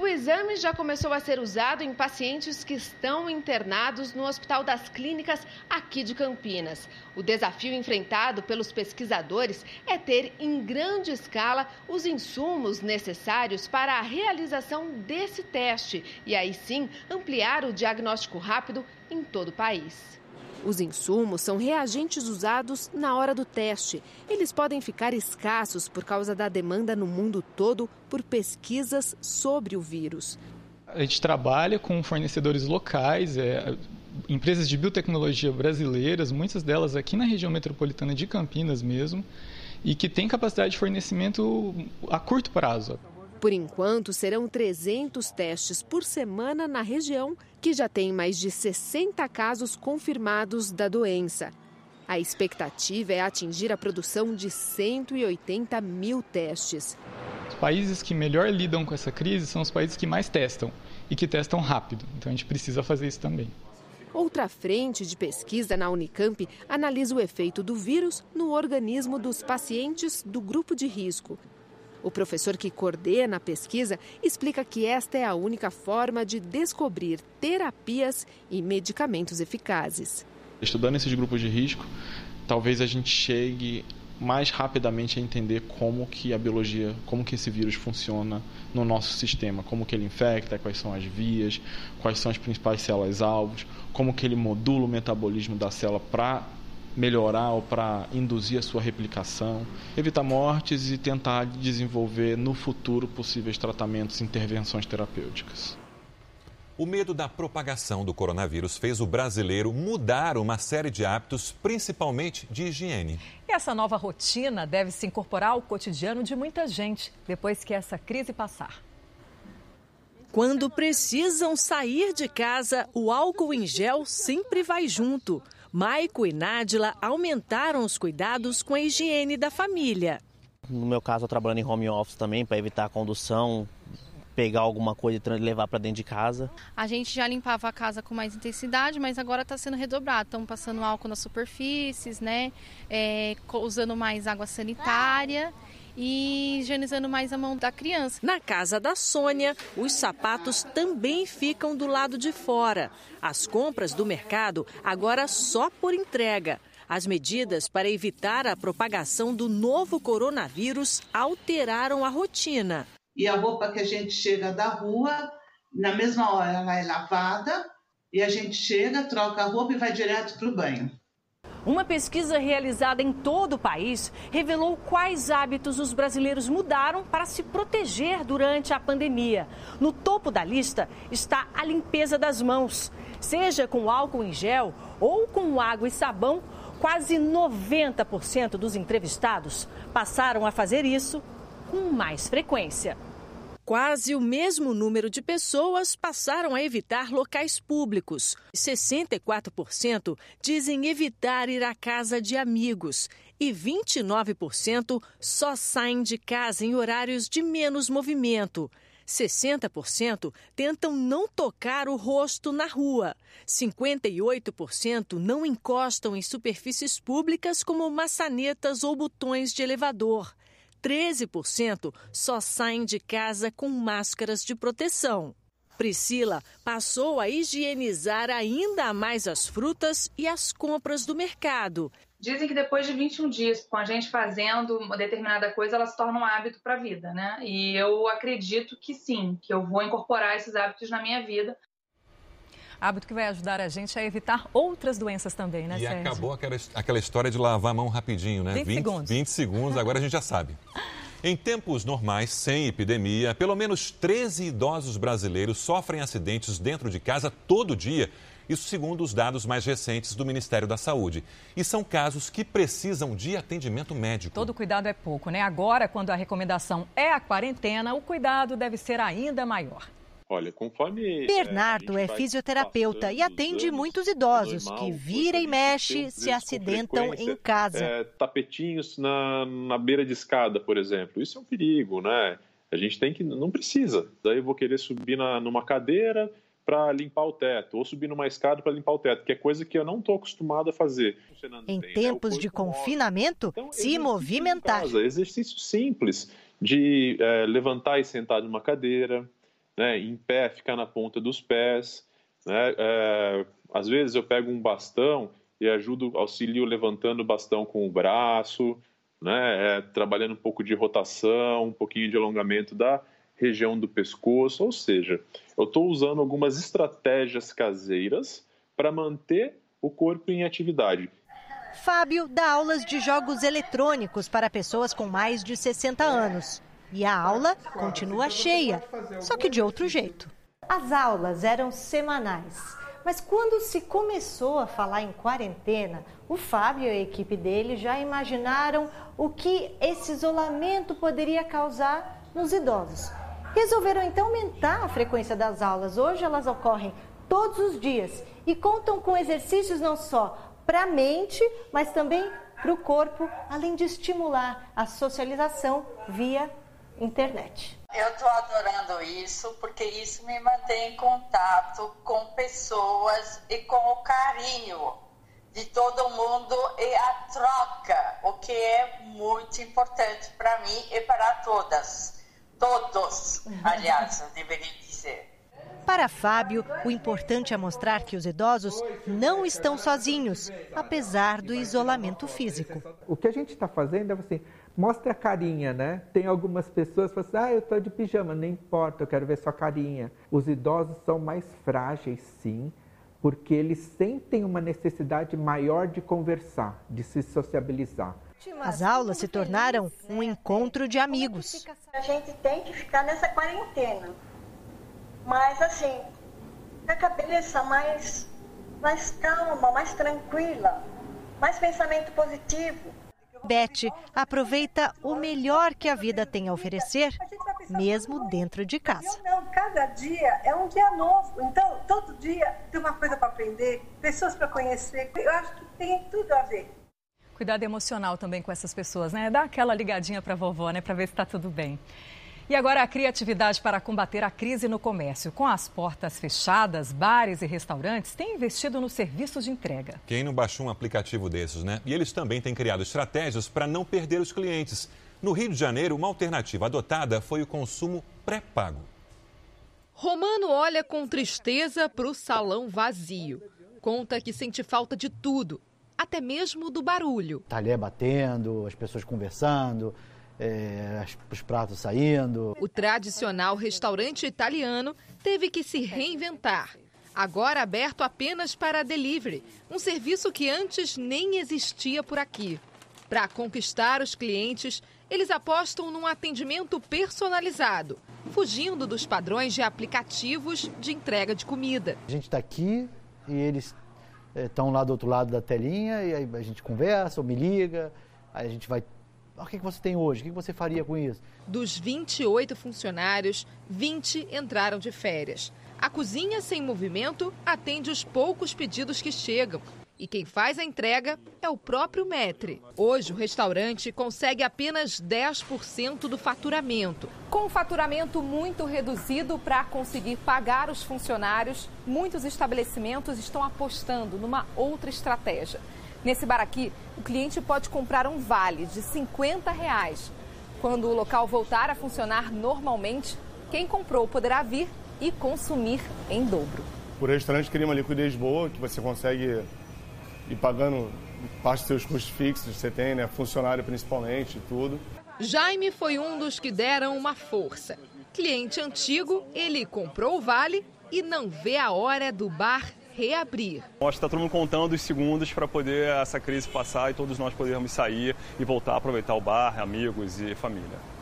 O exame já começou a ser usado em pacientes que estão internados no Hospital das Clínicas aqui de Campinas. O desafio enfrentado pelos pesquisadores é ter em grande escala os insumos necessários para a realização desse teste e aí sim ampliar o diagnóstico rápido em todo o país. Os insumos são reagentes usados na hora do teste. Eles podem ficar escassos por causa da demanda no mundo todo por pesquisas sobre o vírus. A gente trabalha com fornecedores locais, é, empresas de biotecnologia brasileiras, muitas delas aqui na região metropolitana de Campinas mesmo, e que têm capacidade de fornecimento a curto prazo. Por enquanto, serão 300 testes por semana na região, que já tem mais de 60 casos confirmados da doença. A expectativa é atingir a produção de 180 mil testes. Os países que melhor lidam com essa crise são os países que mais testam e que testam rápido. Então a gente precisa fazer isso também. Outra frente de pesquisa na Unicamp analisa o efeito do vírus no organismo dos pacientes do grupo de risco. O professor que coordena a pesquisa explica que esta é a única forma de descobrir terapias e medicamentos eficazes. Estudando esses grupos de risco, talvez a gente chegue mais rapidamente a entender como que a biologia, como que esse vírus funciona no nosso sistema, como que ele infecta, quais são as vias, quais são as principais células alvos, como que ele modula o metabolismo da célula para melhorar ou para induzir a sua replicação, evitar mortes e tentar desenvolver no futuro possíveis tratamentos e intervenções terapêuticas. O medo da propagação do coronavírus fez o brasileiro mudar uma série de hábitos, principalmente de higiene. E essa nova rotina deve se incorporar ao cotidiano de muita gente depois que essa crise passar. Quando precisam sair de casa, o álcool em gel sempre vai junto. Maico e Nádila aumentaram os cuidados com a higiene da família. No meu caso, eu trabalhando em home office também para evitar a condução, pegar alguma coisa e levar para dentro de casa. A gente já limpava a casa com mais intensidade, mas agora está sendo redobrado. Estamos passando álcool nas superfícies, né? É, usando mais água sanitária e higienizando mais a mão da criança. Na casa da Sônia, os sapatos também ficam do lado de fora. As compras do mercado agora só por entrega. As medidas para evitar a propagação do novo coronavírus alteraram a rotina. E a roupa que a gente chega da rua, na mesma hora ela é lavada e a gente chega, troca a roupa e vai direto para o banho. Uma pesquisa realizada em todo o país revelou quais hábitos os brasileiros mudaram para se proteger durante a pandemia. No topo da lista está a limpeza das mãos. Seja com álcool em gel ou com água e sabão, quase 90% dos entrevistados passaram a fazer isso com mais frequência. Quase o mesmo número de pessoas passaram a evitar locais públicos. 64% dizem evitar ir à casa de amigos e 29% só saem de casa em horários de menos movimento. 60% tentam não tocar o rosto na rua. 58% não encostam em superfícies públicas como maçanetas ou botões de elevador. 13% só saem de casa com máscaras de proteção. Priscila passou a higienizar ainda mais as frutas e as compras do mercado. Dizem que depois de 21 dias, com a gente fazendo uma determinada coisa, ela se torna um hábito para a vida, né? E eu acredito que sim, que eu vou incorporar esses hábitos na minha vida. Hábito que vai ajudar a gente a evitar outras doenças também, né, e Sérgio? E acabou aquela, aquela história de lavar a mão rapidinho, né? 20, 20 segundos. 20 segundos, agora a gente já sabe. Em tempos normais, sem epidemia, pelo menos 13 idosos brasileiros sofrem acidentes dentro de casa todo dia. Isso segundo os dados mais recentes do Ministério da Saúde. E são casos que precisam de atendimento médico. Todo cuidado é pouco, né? Agora, quando a recomendação é a quarentena, o cuidado deve ser ainda maior. Olha, conforme. Bernardo é, é fisioterapeuta e atende anos, muitos idosos normal, que vira e mexe se acidentam em casa. É, tapetinhos na, na beira de escada, por exemplo. Isso é um perigo, né? A gente tem que. Não precisa. Daí eu vou querer subir na, numa cadeira para limpar o teto, ou subir numa escada para limpar o teto, que é coisa que eu não estou acostumado a fazer. Em tem, né? tempos né? de confinamento, então, se movimentar. Casa, exercício simples de é, levantar e sentar numa cadeira, né, em pé, ficar na ponta dos pés. Né, é, às vezes eu pego um bastão e ajudo, auxilio levantando o bastão com o braço, né, é, trabalhando um pouco de rotação, um pouquinho de alongamento da região do pescoço, ou seja, eu estou usando algumas estratégias caseiras para manter o corpo em atividade. Fábio dá aulas de jogos eletrônicos para pessoas com mais de 60 anos. E a aula continua cheia, só que de outro jeito. As aulas eram semanais. Mas quando se começou a falar em quarentena, o Fábio e a equipe dele já imaginaram o que esse isolamento poderia causar nos idosos. Resolveram então aumentar a frequência das aulas. Hoje elas ocorrem todos os dias e contam com exercícios não só para a mente, mas também para o corpo, além de estimular a socialização via internet. Eu estou adorando isso porque isso me mantém em contato com pessoas e com o carinho de todo mundo e a troca, o que é muito importante para mim e para todas. Todos, aliás, eu deveria dizer. Para Fábio, o importante é mostrar que os idosos não estão sozinhos, apesar do isolamento físico. O que a gente está fazendo é assim, mostre a carinha, né? Tem algumas pessoas que falam assim, ah, eu estou de pijama, não importa, eu quero ver sua carinha. Os idosos são mais frágeis, sim, porque eles sentem uma necessidade maior de conversar, de se sociabilizar. As aulas se tornaram um encontro de amigos. A gente tem que ficar nessa quarentena, mas assim, com a cabeça mais, mais calma, mais tranquila, mais pensamento positivo. Beth aproveita o melhor que a vida tem a oferecer, mesmo dentro de casa. Não, cada dia é um dia novo. Então, todo dia tem uma coisa para aprender, pessoas para conhecer. Eu acho que tem tudo a ver. Cuidado emocional também com essas pessoas, né? Dá aquela ligadinha para a vovó, né? Para ver se está tudo bem. E agora a criatividade para combater a crise no comércio. Com as portas fechadas, bares e restaurantes têm investido nos serviços de entrega. Quem não baixou um aplicativo desses, né? E eles também têm criado estratégias para não perder os clientes. No Rio de Janeiro, uma alternativa adotada foi o consumo pré-pago. Romano olha com tristeza para o salão vazio. Conta que sente falta de tudo, até mesmo do barulho. Talher batendo, as pessoas conversando, é, os pratos saindo. O tradicional restaurante italiano teve que se reinventar. Agora aberto apenas para delivery, um serviço que antes nem existia por aqui. Para conquistar os clientes, eles apostam num atendimento personalizado, fugindo dos padrões de aplicativos de entrega de comida. A gente está aqui e eles estão é, lá do outro lado da telinha e aí a gente conversa ou me liga, aí a gente vai o que você tem hoje? O que você faria com isso? Dos 28 funcionários, 20 entraram de férias. A cozinha sem movimento atende os poucos pedidos que chegam. E quem faz a entrega é o próprio Metre. Hoje, o restaurante consegue apenas 10% do faturamento. Com o faturamento muito reduzido para conseguir pagar os funcionários, muitos estabelecimentos estão apostando numa outra estratégia Nesse bar aqui, o cliente pode comprar um vale de 50 reais. Quando o local voltar a funcionar normalmente, quem comprou poderá vir e consumir em dobro. O restaurante cria uma liquidez boa, que você consegue ir pagando parte dos seus custos fixos, você tem, né? Funcionário principalmente, tudo. Jaime foi um dos que deram uma força. Cliente antigo, ele comprou o vale e não vê a hora do bar reabrir. Acho que está todo mundo contando os segundos para poder essa crise passar e todos nós podermos sair e voltar a aproveitar o bar, amigos e família.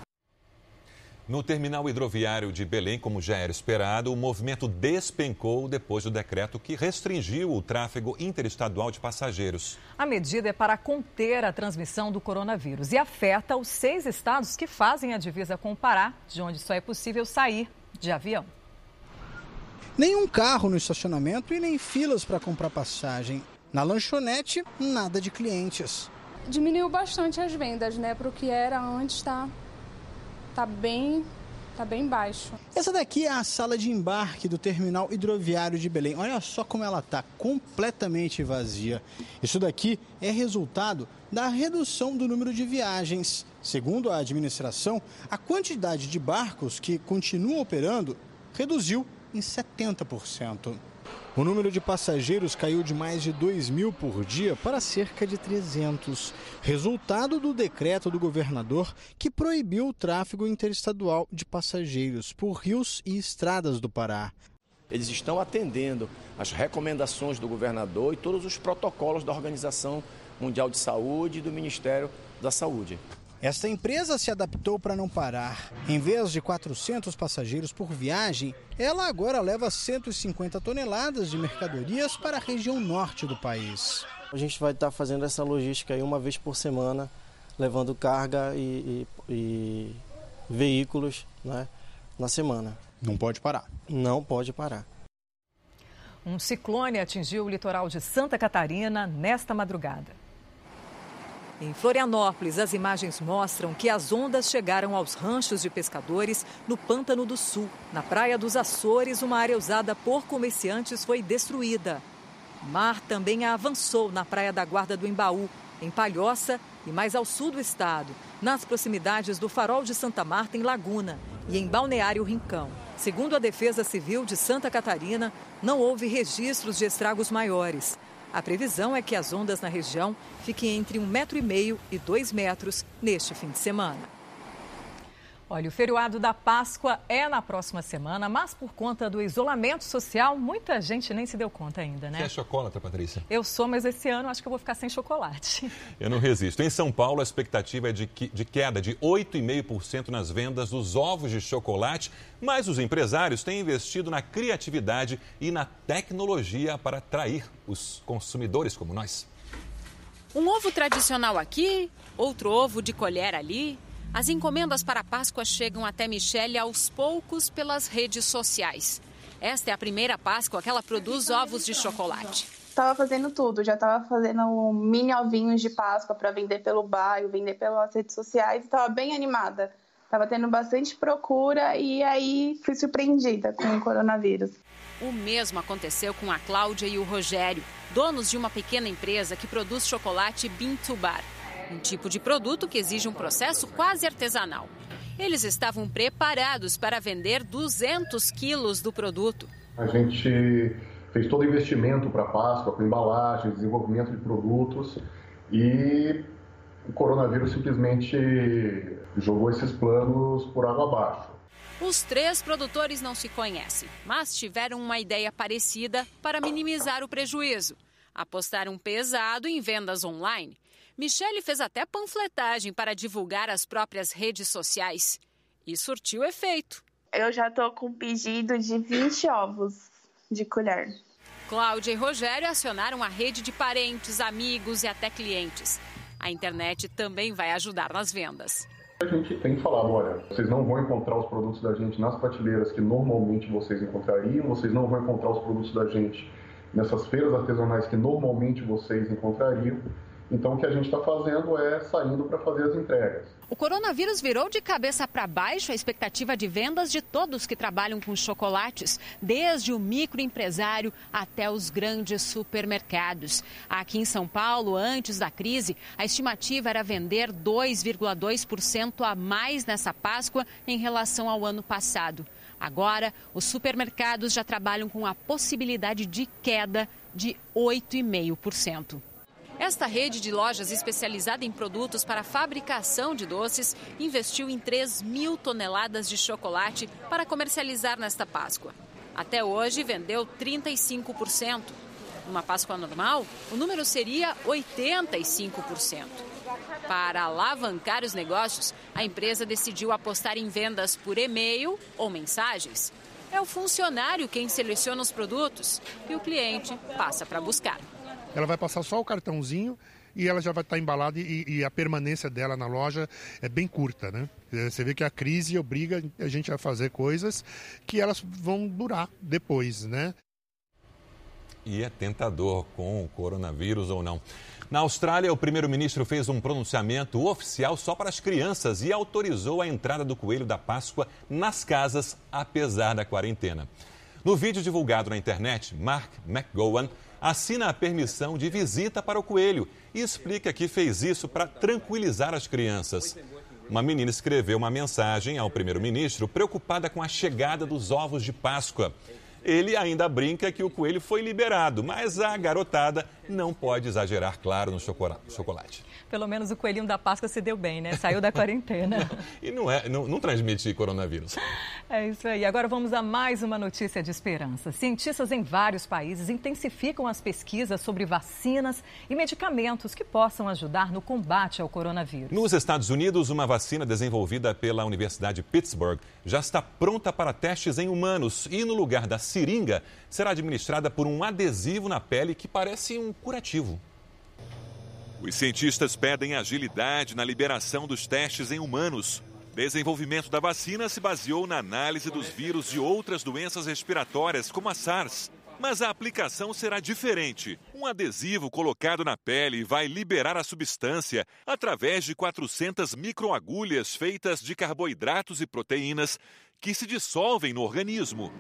No terminal hidroviário de Belém, como já era esperado, o movimento despencou depois do decreto que restringiu o tráfego interestadual de passageiros. A medida é para conter a transmissão do coronavírus e afeta os seis estados que fazem a divisa com o Pará, de onde só é possível sair de avião. Nenhum carro no estacionamento e nem filas para comprar passagem. Na lanchonete, nada de clientes. Diminuiu bastante as vendas, né? Para o que era antes, tá? Tá bem tá bem baixo. Essa daqui é a sala de embarque do terminal hidroviário de Belém. Olha só como ela está completamente vazia. Isso daqui é resultado da redução do número de viagens. Segundo a administração, a quantidade de barcos que continuam operando reduziu em 70%. O número de passageiros caiu de mais de 2 mil por dia para cerca de 300, resultado do decreto do governador que proibiu o tráfego interestadual de passageiros por rios e estradas do Pará. Eles estão atendendo as recomendações do governador e todos os protocolos da Organização Mundial de Saúde e do Ministério da Saúde. Esta empresa se adaptou para não parar. Em vez de 400 passageiros por viagem, ela agora leva 150 toneladas de mercadorias para a região norte do país. A gente vai estar fazendo essa logística aí uma vez por semana, levando carga e, e, e veículos né, na semana. Não pode parar. Não pode parar. Um ciclone atingiu o litoral de Santa Catarina nesta madrugada. Em Florianópolis, as imagens mostram que as ondas chegaram aos ranchos de pescadores no Pântano do Sul. Na Praia dos Açores, uma área usada por comerciantes foi destruída. O mar também avançou na Praia da Guarda do Embaú, em Palhoça e mais ao sul do estado, nas proximidades do Farol de Santa Marta, em Laguna, e em Balneário Rincão. Segundo a Defesa Civil de Santa Catarina, não houve registros de estragos maiores. A previsão é que as ondas na região fiquem entre um metro e meio e dois metros neste fim de semana. Olha, o feriado da Páscoa é na próxima semana, mas por conta do isolamento social, muita gente nem se deu conta ainda, né? Você é chocolate, Patrícia? Eu sou, mas esse ano acho que eu vou ficar sem chocolate. Eu não resisto. Em São Paulo, a expectativa é de, de queda de 8,5% nas vendas dos ovos de chocolate, mas os empresários têm investido na criatividade e na tecnologia para atrair os consumidores como nós. Um ovo tradicional aqui, outro ovo de colher ali. As encomendas para a Páscoa chegam até Michelle aos poucos pelas redes sociais. Esta é a primeira Páscoa que ela produz ovos de chocolate. Estava fazendo tudo, já estava fazendo mini ovinhos de Páscoa para vender pelo bairro, vender pelas redes sociais, estava bem animada. Estava tendo bastante procura e aí fui surpreendida com o coronavírus. O mesmo aconteceu com a Cláudia e o Rogério, donos de uma pequena empresa que produz chocolate to Bar um tipo de produto que exige um processo quase artesanal. Eles estavam preparados para vender 200 quilos do produto. A gente fez todo o investimento para a Páscoa, com embalagem, desenvolvimento de produtos e o coronavírus simplesmente jogou esses planos por água abaixo. Os três produtores não se conhecem, mas tiveram uma ideia parecida para minimizar o prejuízo. Apostaram pesado em vendas online Michele fez até panfletagem para divulgar as próprias redes sociais. E surtiu efeito. Eu já estou com pedido de 20 ovos de colher. Cláudia e Rogério acionaram a rede de parentes, amigos e até clientes. A internet também vai ajudar nas vendas. A gente tem falado, olha, vocês não vão encontrar os produtos da gente nas prateleiras que normalmente vocês encontrariam, vocês não vão encontrar os produtos da gente nessas feiras artesanais que normalmente vocês encontrariam. Então, o que a gente está fazendo é saindo para fazer as entregas. O coronavírus virou de cabeça para baixo a expectativa de vendas de todos que trabalham com chocolates, desde o microempresário até os grandes supermercados. Aqui em São Paulo, antes da crise, a estimativa era vender 2,2% a mais nessa Páscoa em relação ao ano passado. Agora, os supermercados já trabalham com a possibilidade de queda de 8,5%. Esta rede de lojas especializada em produtos para fabricação de doces investiu em 3 mil toneladas de chocolate para comercializar nesta Páscoa. Até hoje, vendeu 35%. Numa Páscoa normal, o número seria 85%. Para alavancar os negócios, a empresa decidiu apostar em vendas por e-mail ou mensagens. É o funcionário quem seleciona os produtos e o cliente passa para buscar. Ela vai passar só o cartãozinho e ela já vai estar embalada e, e, a permanência dela na loja é bem curta, né? Você vê que a crise obriga a gente a fazer coisas que elas vão durar depois, né? E é tentador com o coronavírus ou não. Na Austrália, o primeiro-ministro fez um pronunciamento oficial só para as crianças e autorizou a entrada do coelho da Páscoa nas casas, apesar da quarentena. No vídeo divulgado na internet, Mark McGowan assina a permissão de visita para o coelho e explica que fez isso para tranquilizar as crianças. Uma menina escreveu uma mensagem ao primeiro-ministro preocupada com a chegada dos ovos de Páscoa. Ele ainda brinca que o coelho foi liberado, mas a garotada não pode exagerar, claro, no chocolate. Pelo menos o coelhinho da Páscoa se deu bem, né? Saiu da quarentena. e não, é, não, não transmite coronavírus. É isso aí. Agora vamos a mais uma notícia de esperança. Cientistas em vários países intensificam as pesquisas sobre vacinas e medicamentos que possam ajudar no combate ao coronavírus. Nos Estados Unidos, uma vacina desenvolvida pela Universidade de Pittsburgh já está pronta para testes em humanos e, no lugar da seringa, será administrada por um adesivo na pele que parece um curativo. Os cientistas pedem agilidade na liberação dos testes em humanos. Desenvolvimento da vacina se baseou na análise dos vírus de outras doenças respiratórias, como a SARS. Mas a aplicação será diferente. Um adesivo colocado na pele vai liberar a substância através de 400 microagulhas feitas de carboidratos e proteínas que se dissolvem no organismo.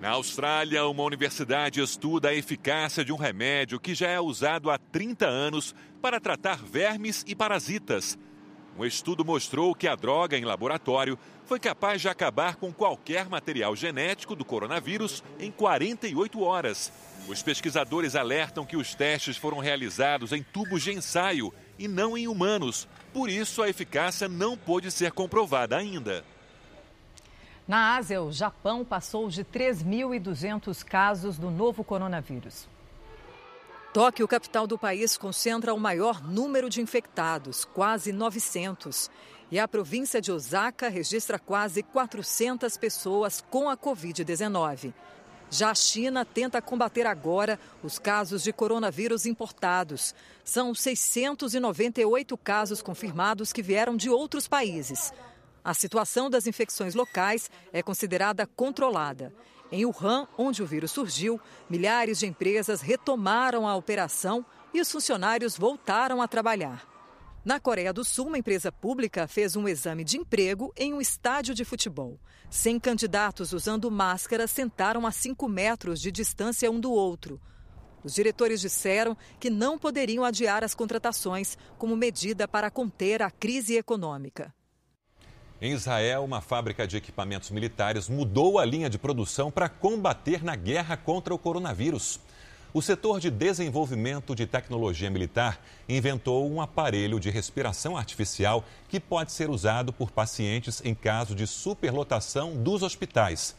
Na Austrália, uma universidade estuda a eficácia de um remédio que já é usado há 30 anos para tratar vermes e parasitas. Um estudo mostrou que a droga em laboratório foi capaz de acabar com qualquer material genético do coronavírus em 48 horas. Os pesquisadores alertam que os testes foram realizados em tubos de ensaio e não em humanos. Por isso, a eficácia não pôde ser comprovada ainda. Na Ásia, o Japão passou de 3.200 casos do novo coronavírus. Tóquio, capital do país, concentra o maior número de infectados, quase 900. E a província de Osaka registra quase 400 pessoas com a Covid-19. Já a China tenta combater agora os casos de coronavírus importados. São 698 casos confirmados que vieram de outros países. A situação das infecções locais é considerada controlada. Em Wuhan, onde o vírus surgiu, milhares de empresas retomaram a operação e os funcionários voltaram a trabalhar. Na Coreia do Sul, uma empresa pública fez um exame de emprego em um estádio de futebol. Cem candidatos usando máscara sentaram a cinco metros de distância um do outro. Os diretores disseram que não poderiam adiar as contratações como medida para conter a crise econômica. Em Israel, uma fábrica de equipamentos militares mudou a linha de produção para combater na guerra contra o coronavírus. O setor de desenvolvimento de tecnologia militar inventou um aparelho de respiração artificial que pode ser usado por pacientes em caso de superlotação dos hospitais.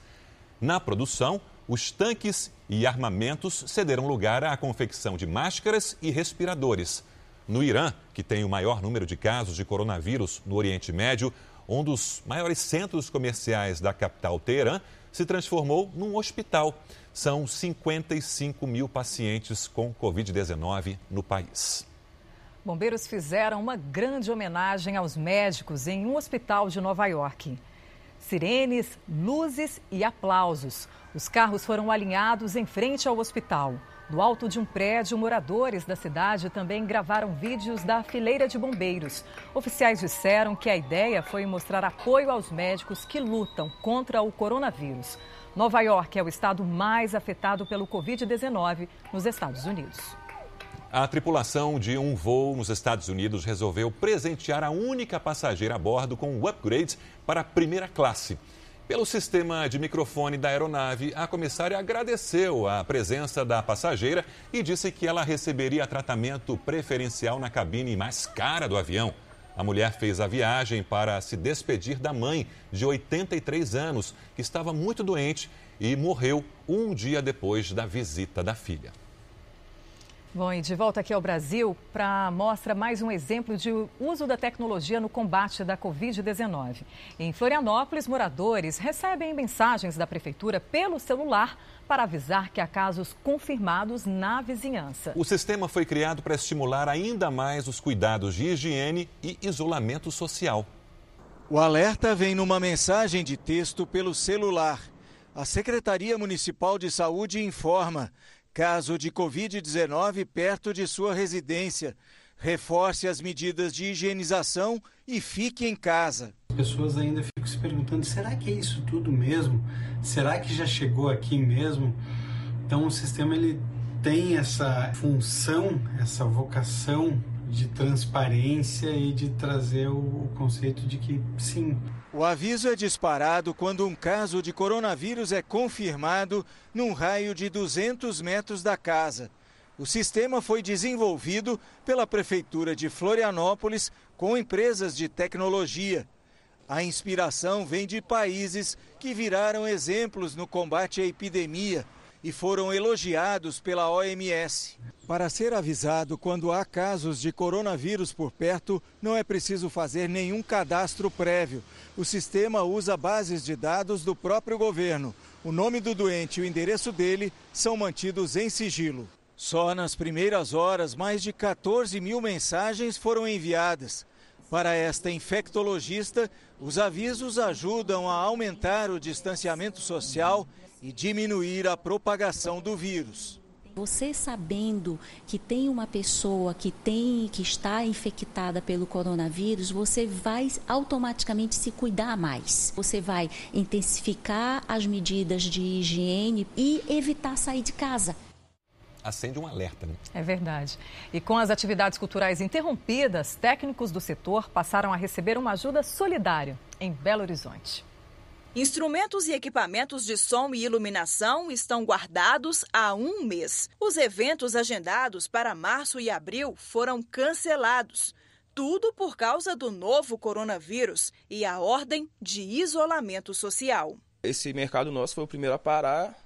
Na produção, os tanques e armamentos cederam lugar à confecção de máscaras e respiradores. No Irã, que tem o maior número de casos de coronavírus no Oriente Médio, um dos maiores centros comerciais da capital Teherã, se transformou num hospital. São 55 mil pacientes com Covid-19 no país. Bombeiros fizeram uma grande homenagem aos médicos em um hospital de Nova York. Sirenes, luzes e aplausos. Os carros foram alinhados em frente ao hospital. Do alto de um prédio, moradores da cidade também gravaram vídeos da fileira de bombeiros. Oficiais disseram que a ideia foi mostrar apoio aos médicos que lutam contra o coronavírus. Nova York é o estado mais afetado pelo Covid-19 nos Estados Unidos. A tripulação de um voo nos Estados Unidos resolveu presentear a única passageira a bordo com um upgrade para a primeira classe. Pelo sistema de microfone da aeronave, a comissária agradeceu a presença da passageira e disse que ela receberia tratamento preferencial na cabine mais cara do avião. A mulher fez a viagem para se despedir da mãe, de 83 anos, que estava muito doente e morreu um dia depois da visita da filha. Bom, e de volta aqui ao Brasil para mostra mais um exemplo de uso da tecnologia no combate da Covid-19. Em Florianópolis, moradores recebem mensagens da prefeitura pelo celular para avisar que há casos confirmados na vizinhança. O sistema foi criado para estimular ainda mais os cuidados de higiene e isolamento social. O alerta vem numa mensagem de texto pelo celular. A Secretaria Municipal de Saúde informa caso de Covid-19 perto de sua residência. Reforce as medidas de higienização e fique em casa. As pessoas ainda ficam se perguntando: será que é isso tudo mesmo? Será que já chegou aqui mesmo? Então o sistema ele tem essa função, essa vocação de transparência e de trazer o conceito de que sim, o aviso é disparado quando um caso de coronavírus é confirmado num raio de 200 metros da casa. O sistema foi desenvolvido pela Prefeitura de Florianópolis com empresas de tecnologia. A inspiração vem de países que viraram exemplos no combate à epidemia e foram elogiados pela OMS. Para ser avisado quando há casos de coronavírus por perto, não é preciso fazer nenhum cadastro prévio. O sistema usa bases de dados do próprio governo. O nome do doente e o endereço dele são mantidos em sigilo. Só nas primeiras horas, mais de 14 mil mensagens foram enviadas. Para esta infectologista, os avisos ajudam a aumentar o distanciamento social e diminuir a propagação do vírus. Você sabendo que tem uma pessoa que tem que está infectada pelo coronavírus, você vai automaticamente se cuidar mais. Você vai intensificar as medidas de higiene e evitar sair de casa acende um alerta. Né? É verdade. E com as atividades culturais interrompidas, técnicos do setor passaram a receber uma ajuda solidária em Belo Horizonte. Instrumentos e equipamentos de som e iluminação estão guardados há um mês. Os eventos agendados para março e abril foram cancelados. Tudo por causa do novo coronavírus e a ordem de isolamento social. Esse mercado nosso foi o primeiro a parar,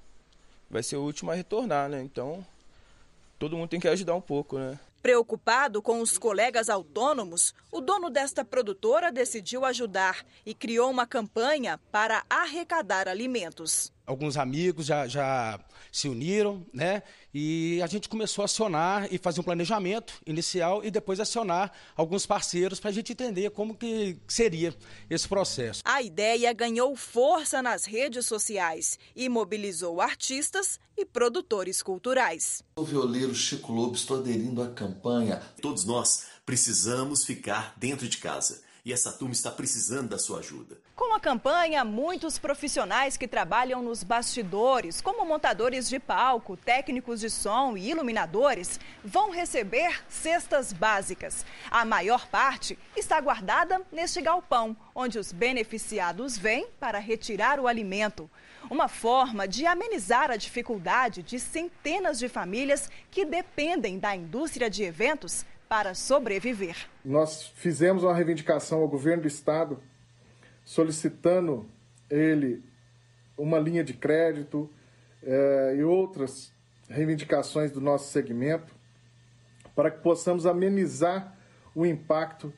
vai ser o último a retornar, né? Então, todo mundo tem que ajudar um pouco, né? Preocupado com os colegas autônomos, o dono desta produtora decidiu ajudar e criou uma campanha para arrecadar alimentos. Alguns amigos já, já se uniram, né? E a gente começou a acionar e fazer um planejamento inicial e depois acionar alguns parceiros para a gente entender como que seria esse processo. A ideia ganhou força nas redes sociais e mobilizou artistas e produtores culturais. O violeiro Chico Lobo estou aderindo à campanha. Todos nós precisamos ficar dentro de casa e essa turma está precisando da sua ajuda. Com a campanha, muitos profissionais que trabalham nos bastidores, como montadores de palco, técnicos de som e iluminadores, vão receber cestas básicas. A maior parte está guardada neste galpão, onde os beneficiados vêm para retirar o alimento. Uma forma de amenizar a dificuldade de centenas de famílias que dependem da indústria de eventos para sobreviver. Nós fizemos uma reivindicação ao governo do estado solicitando ele uma linha de crédito eh, e outras reivindicações do nosso segmento para que possamos amenizar o impacto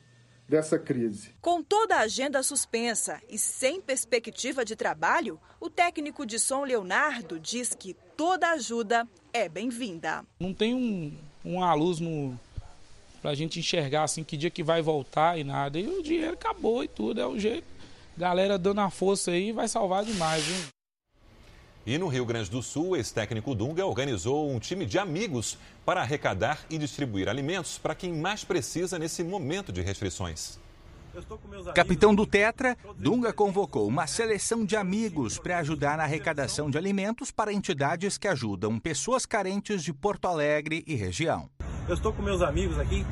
dessa crise. Com toda a agenda suspensa e sem perspectiva de trabalho, o técnico de som Leonardo diz que toda ajuda é bem-vinda. Não tem um, uma luz no, para a gente enxergar assim que dia que vai voltar e nada. E o dinheiro acabou e tudo, é o jeito. Galera dando a força aí vai salvar demais, viu? E no Rio Grande do Sul, o ex-técnico Dunga organizou um time de amigos para arrecadar e distribuir alimentos para quem mais precisa nesse momento de restrições. Capitão do Tetra, Dunga convocou uma seleção de amigos para ajudar na arrecadação de alimentos para entidades que ajudam pessoas carentes de Porto Alegre e região. Eu estou com meus amigos aqui,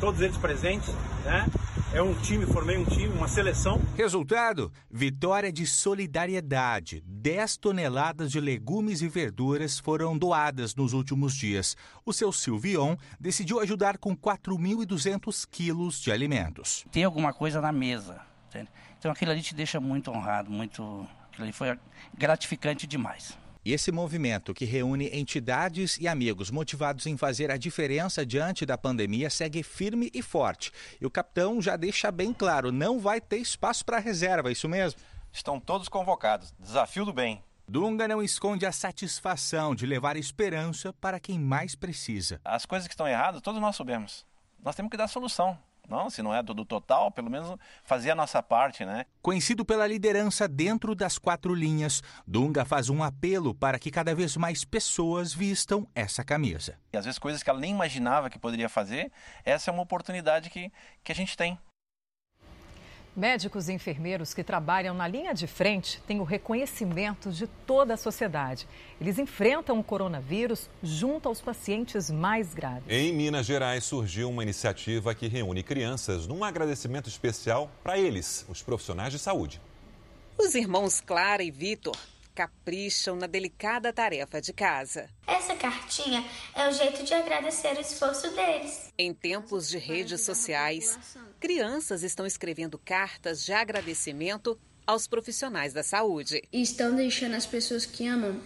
todos eles presentes, né? é um time, formei um time, uma seleção. Resultado: vitória de solidariedade. 10 toneladas de legumes e verduras foram doadas nos últimos dias. O seu Silvion decidiu ajudar com 4.200 quilos de alimentos. Tem alguma coisa na mesa. Entende? Então aquilo ali te deixa muito honrado, muito. Aquilo ali foi gratificante demais. E esse movimento, que reúne entidades e amigos motivados em fazer a diferença diante da pandemia, segue firme e forte. E o capitão já deixa bem claro: não vai ter espaço para reserva, isso mesmo? Estão todos convocados. Desafio do bem. Dunga não esconde a satisfação de levar esperança para quem mais precisa. As coisas que estão erradas, todos nós sabemos. Nós temos que dar solução. Não, se não é do total, pelo menos fazer a nossa parte, né? Conhecido pela liderança dentro das quatro linhas, Dunga faz um apelo para que cada vez mais pessoas vistam essa camisa. E às vezes coisas que ela nem imaginava que poderia fazer, essa é uma oportunidade que, que a gente tem. Médicos e enfermeiros que trabalham na linha de frente têm o reconhecimento de toda a sociedade. Eles enfrentam o coronavírus junto aos pacientes mais graves. Em Minas Gerais surgiu uma iniciativa que reúne crianças num agradecimento especial para eles, os profissionais de saúde. Os irmãos Clara e Vitor capricham na delicada tarefa de casa. Essa cartinha é o jeito de agradecer o esforço deles. Em tempos de redes sociais, crianças estão escrevendo cartas de agradecimento aos profissionais da saúde. E estão deixando as pessoas que amam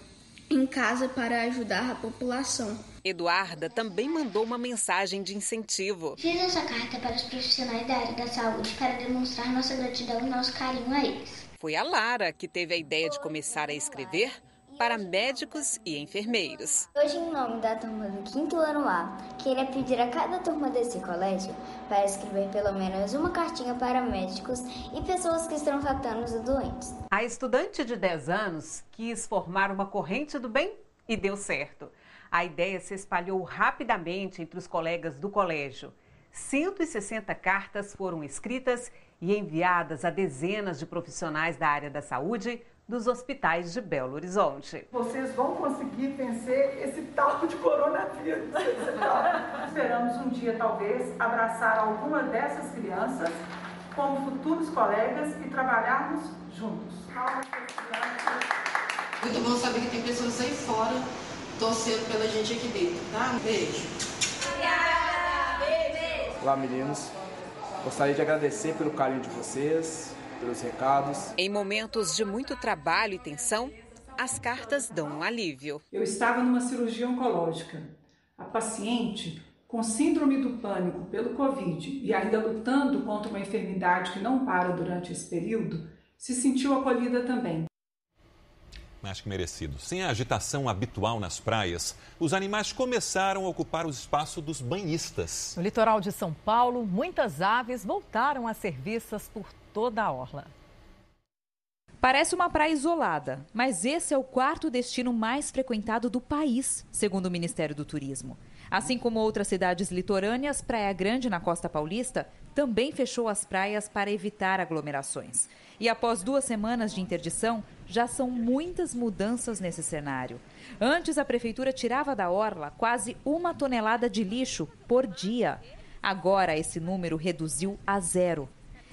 em casa para ajudar a população. Eduarda também mandou uma mensagem de incentivo. Fiz essa carta para os profissionais da área da saúde para demonstrar nossa gratidão e nosso carinho a eles. Foi a Lara que teve a ideia de começar a escrever para médicos e enfermeiros. Hoje, em nome da turma do quinto ano A, queria pedir a cada turma desse colégio para escrever pelo menos uma cartinha para médicos e pessoas que estão tratando os doentes. A estudante de 10 anos quis formar uma corrente do bem e deu certo. A ideia se espalhou rapidamente entre os colegas do colégio. 160 cartas foram escritas e enviadas a dezenas de profissionais da área da saúde dos hospitais de Belo Horizonte. Vocês vão conseguir vencer esse tal de coronavírus. Esperamos um dia, talvez, abraçar alguma dessas crianças como futuros colegas e trabalharmos juntos. Muito bom saber que tem pessoas aí fora torcendo pela gente aqui dentro, tá? Um beijo. Olá, meninos. Gostaria de agradecer pelo carinho de vocês, pelos recados. Em momentos de muito trabalho e tensão, as cartas dão um alívio. Eu estava numa cirurgia oncológica. A paciente, com síndrome do pânico pelo Covid e ainda lutando contra uma enfermidade que não para durante esse período, se sentiu acolhida também. Acho que merecido. Sem a agitação habitual nas praias, os animais começaram a ocupar o espaço dos banhistas. No litoral de São Paulo, muitas aves voltaram a ser vistas por toda a orla. Parece uma praia isolada, mas esse é o quarto destino mais frequentado do país, segundo o Ministério do Turismo. Assim como outras cidades litorâneas, Praia Grande, na costa paulista, também fechou as praias para evitar aglomerações. E após duas semanas de interdição, já são muitas mudanças nesse cenário. Antes, a prefeitura tirava da orla quase uma tonelada de lixo por dia. Agora, esse número reduziu a zero.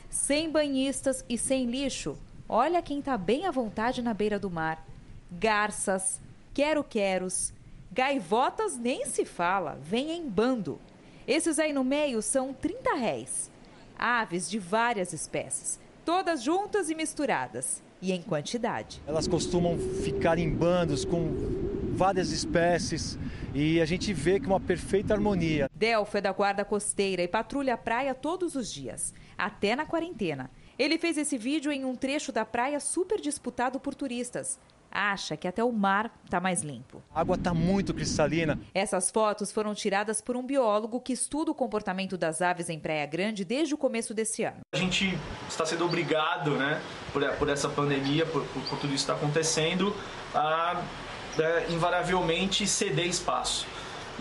Sem banhistas e sem lixo, olha quem está bem à vontade na beira do mar. Garças, quero-queros, gaivotas nem se fala, vem em bando. Esses aí no meio são 30 réis. Aves de várias espécies todas juntas e misturadas e em quantidade. Elas costumam ficar em bandos com várias espécies e a gente vê que uma perfeita harmonia. Delfo é da guarda costeira e patrulha a praia todos os dias, até na quarentena. Ele fez esse vídeo em um trecho da praia super disputado por turistas acha que até o mar está mais limpo. A água está muito cristalina. Essas fotos foram tiradas por um biólogo que estuda o comportamento das aves em Praia Grande desde o começo desse ano. A gente está sendo obrigado, né, por, por essa pandemia, por, por, por tudo isso está acontecendo, a é, invariavelmente ceder espaço.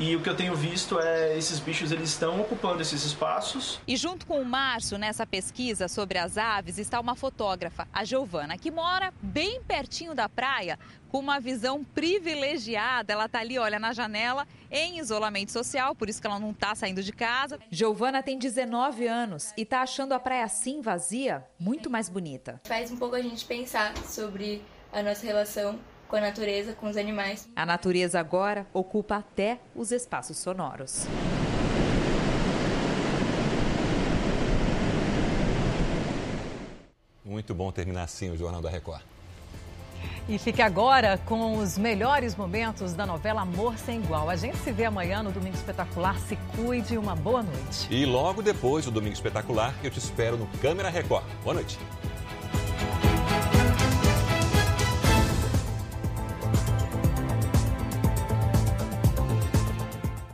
E o que eu tenho visto é esses bichos eles estão ocupando esses espaços. E junto com o Márcio, nessa pesquisa sobre as aves, está uma fotógrafa, a Giovana, que mora bem pertinho da praia, com uma visão privilegiada. Ela está ali, olha, na janela, em isolamento social, por isso que ela não está saindo de casa. Giovana tem 19 anos e está achando a praia assim vazia muito mais bonita. Faz um pouco a gente pensar sobre a nossa relação com a natureza, com os animais. A natureza agora ocupa até os espaços sonoros. Muito bom terminar assim o Jornal da Record. E fique agora com os melhores momentos da novela Amor Sem Igual. A gente se vê amanhã no Domingo Espetacular. Se cuide e uma boa noite. E logo depois do Domingo Espetacular, eu te espero no Câmera Record. Boa noite.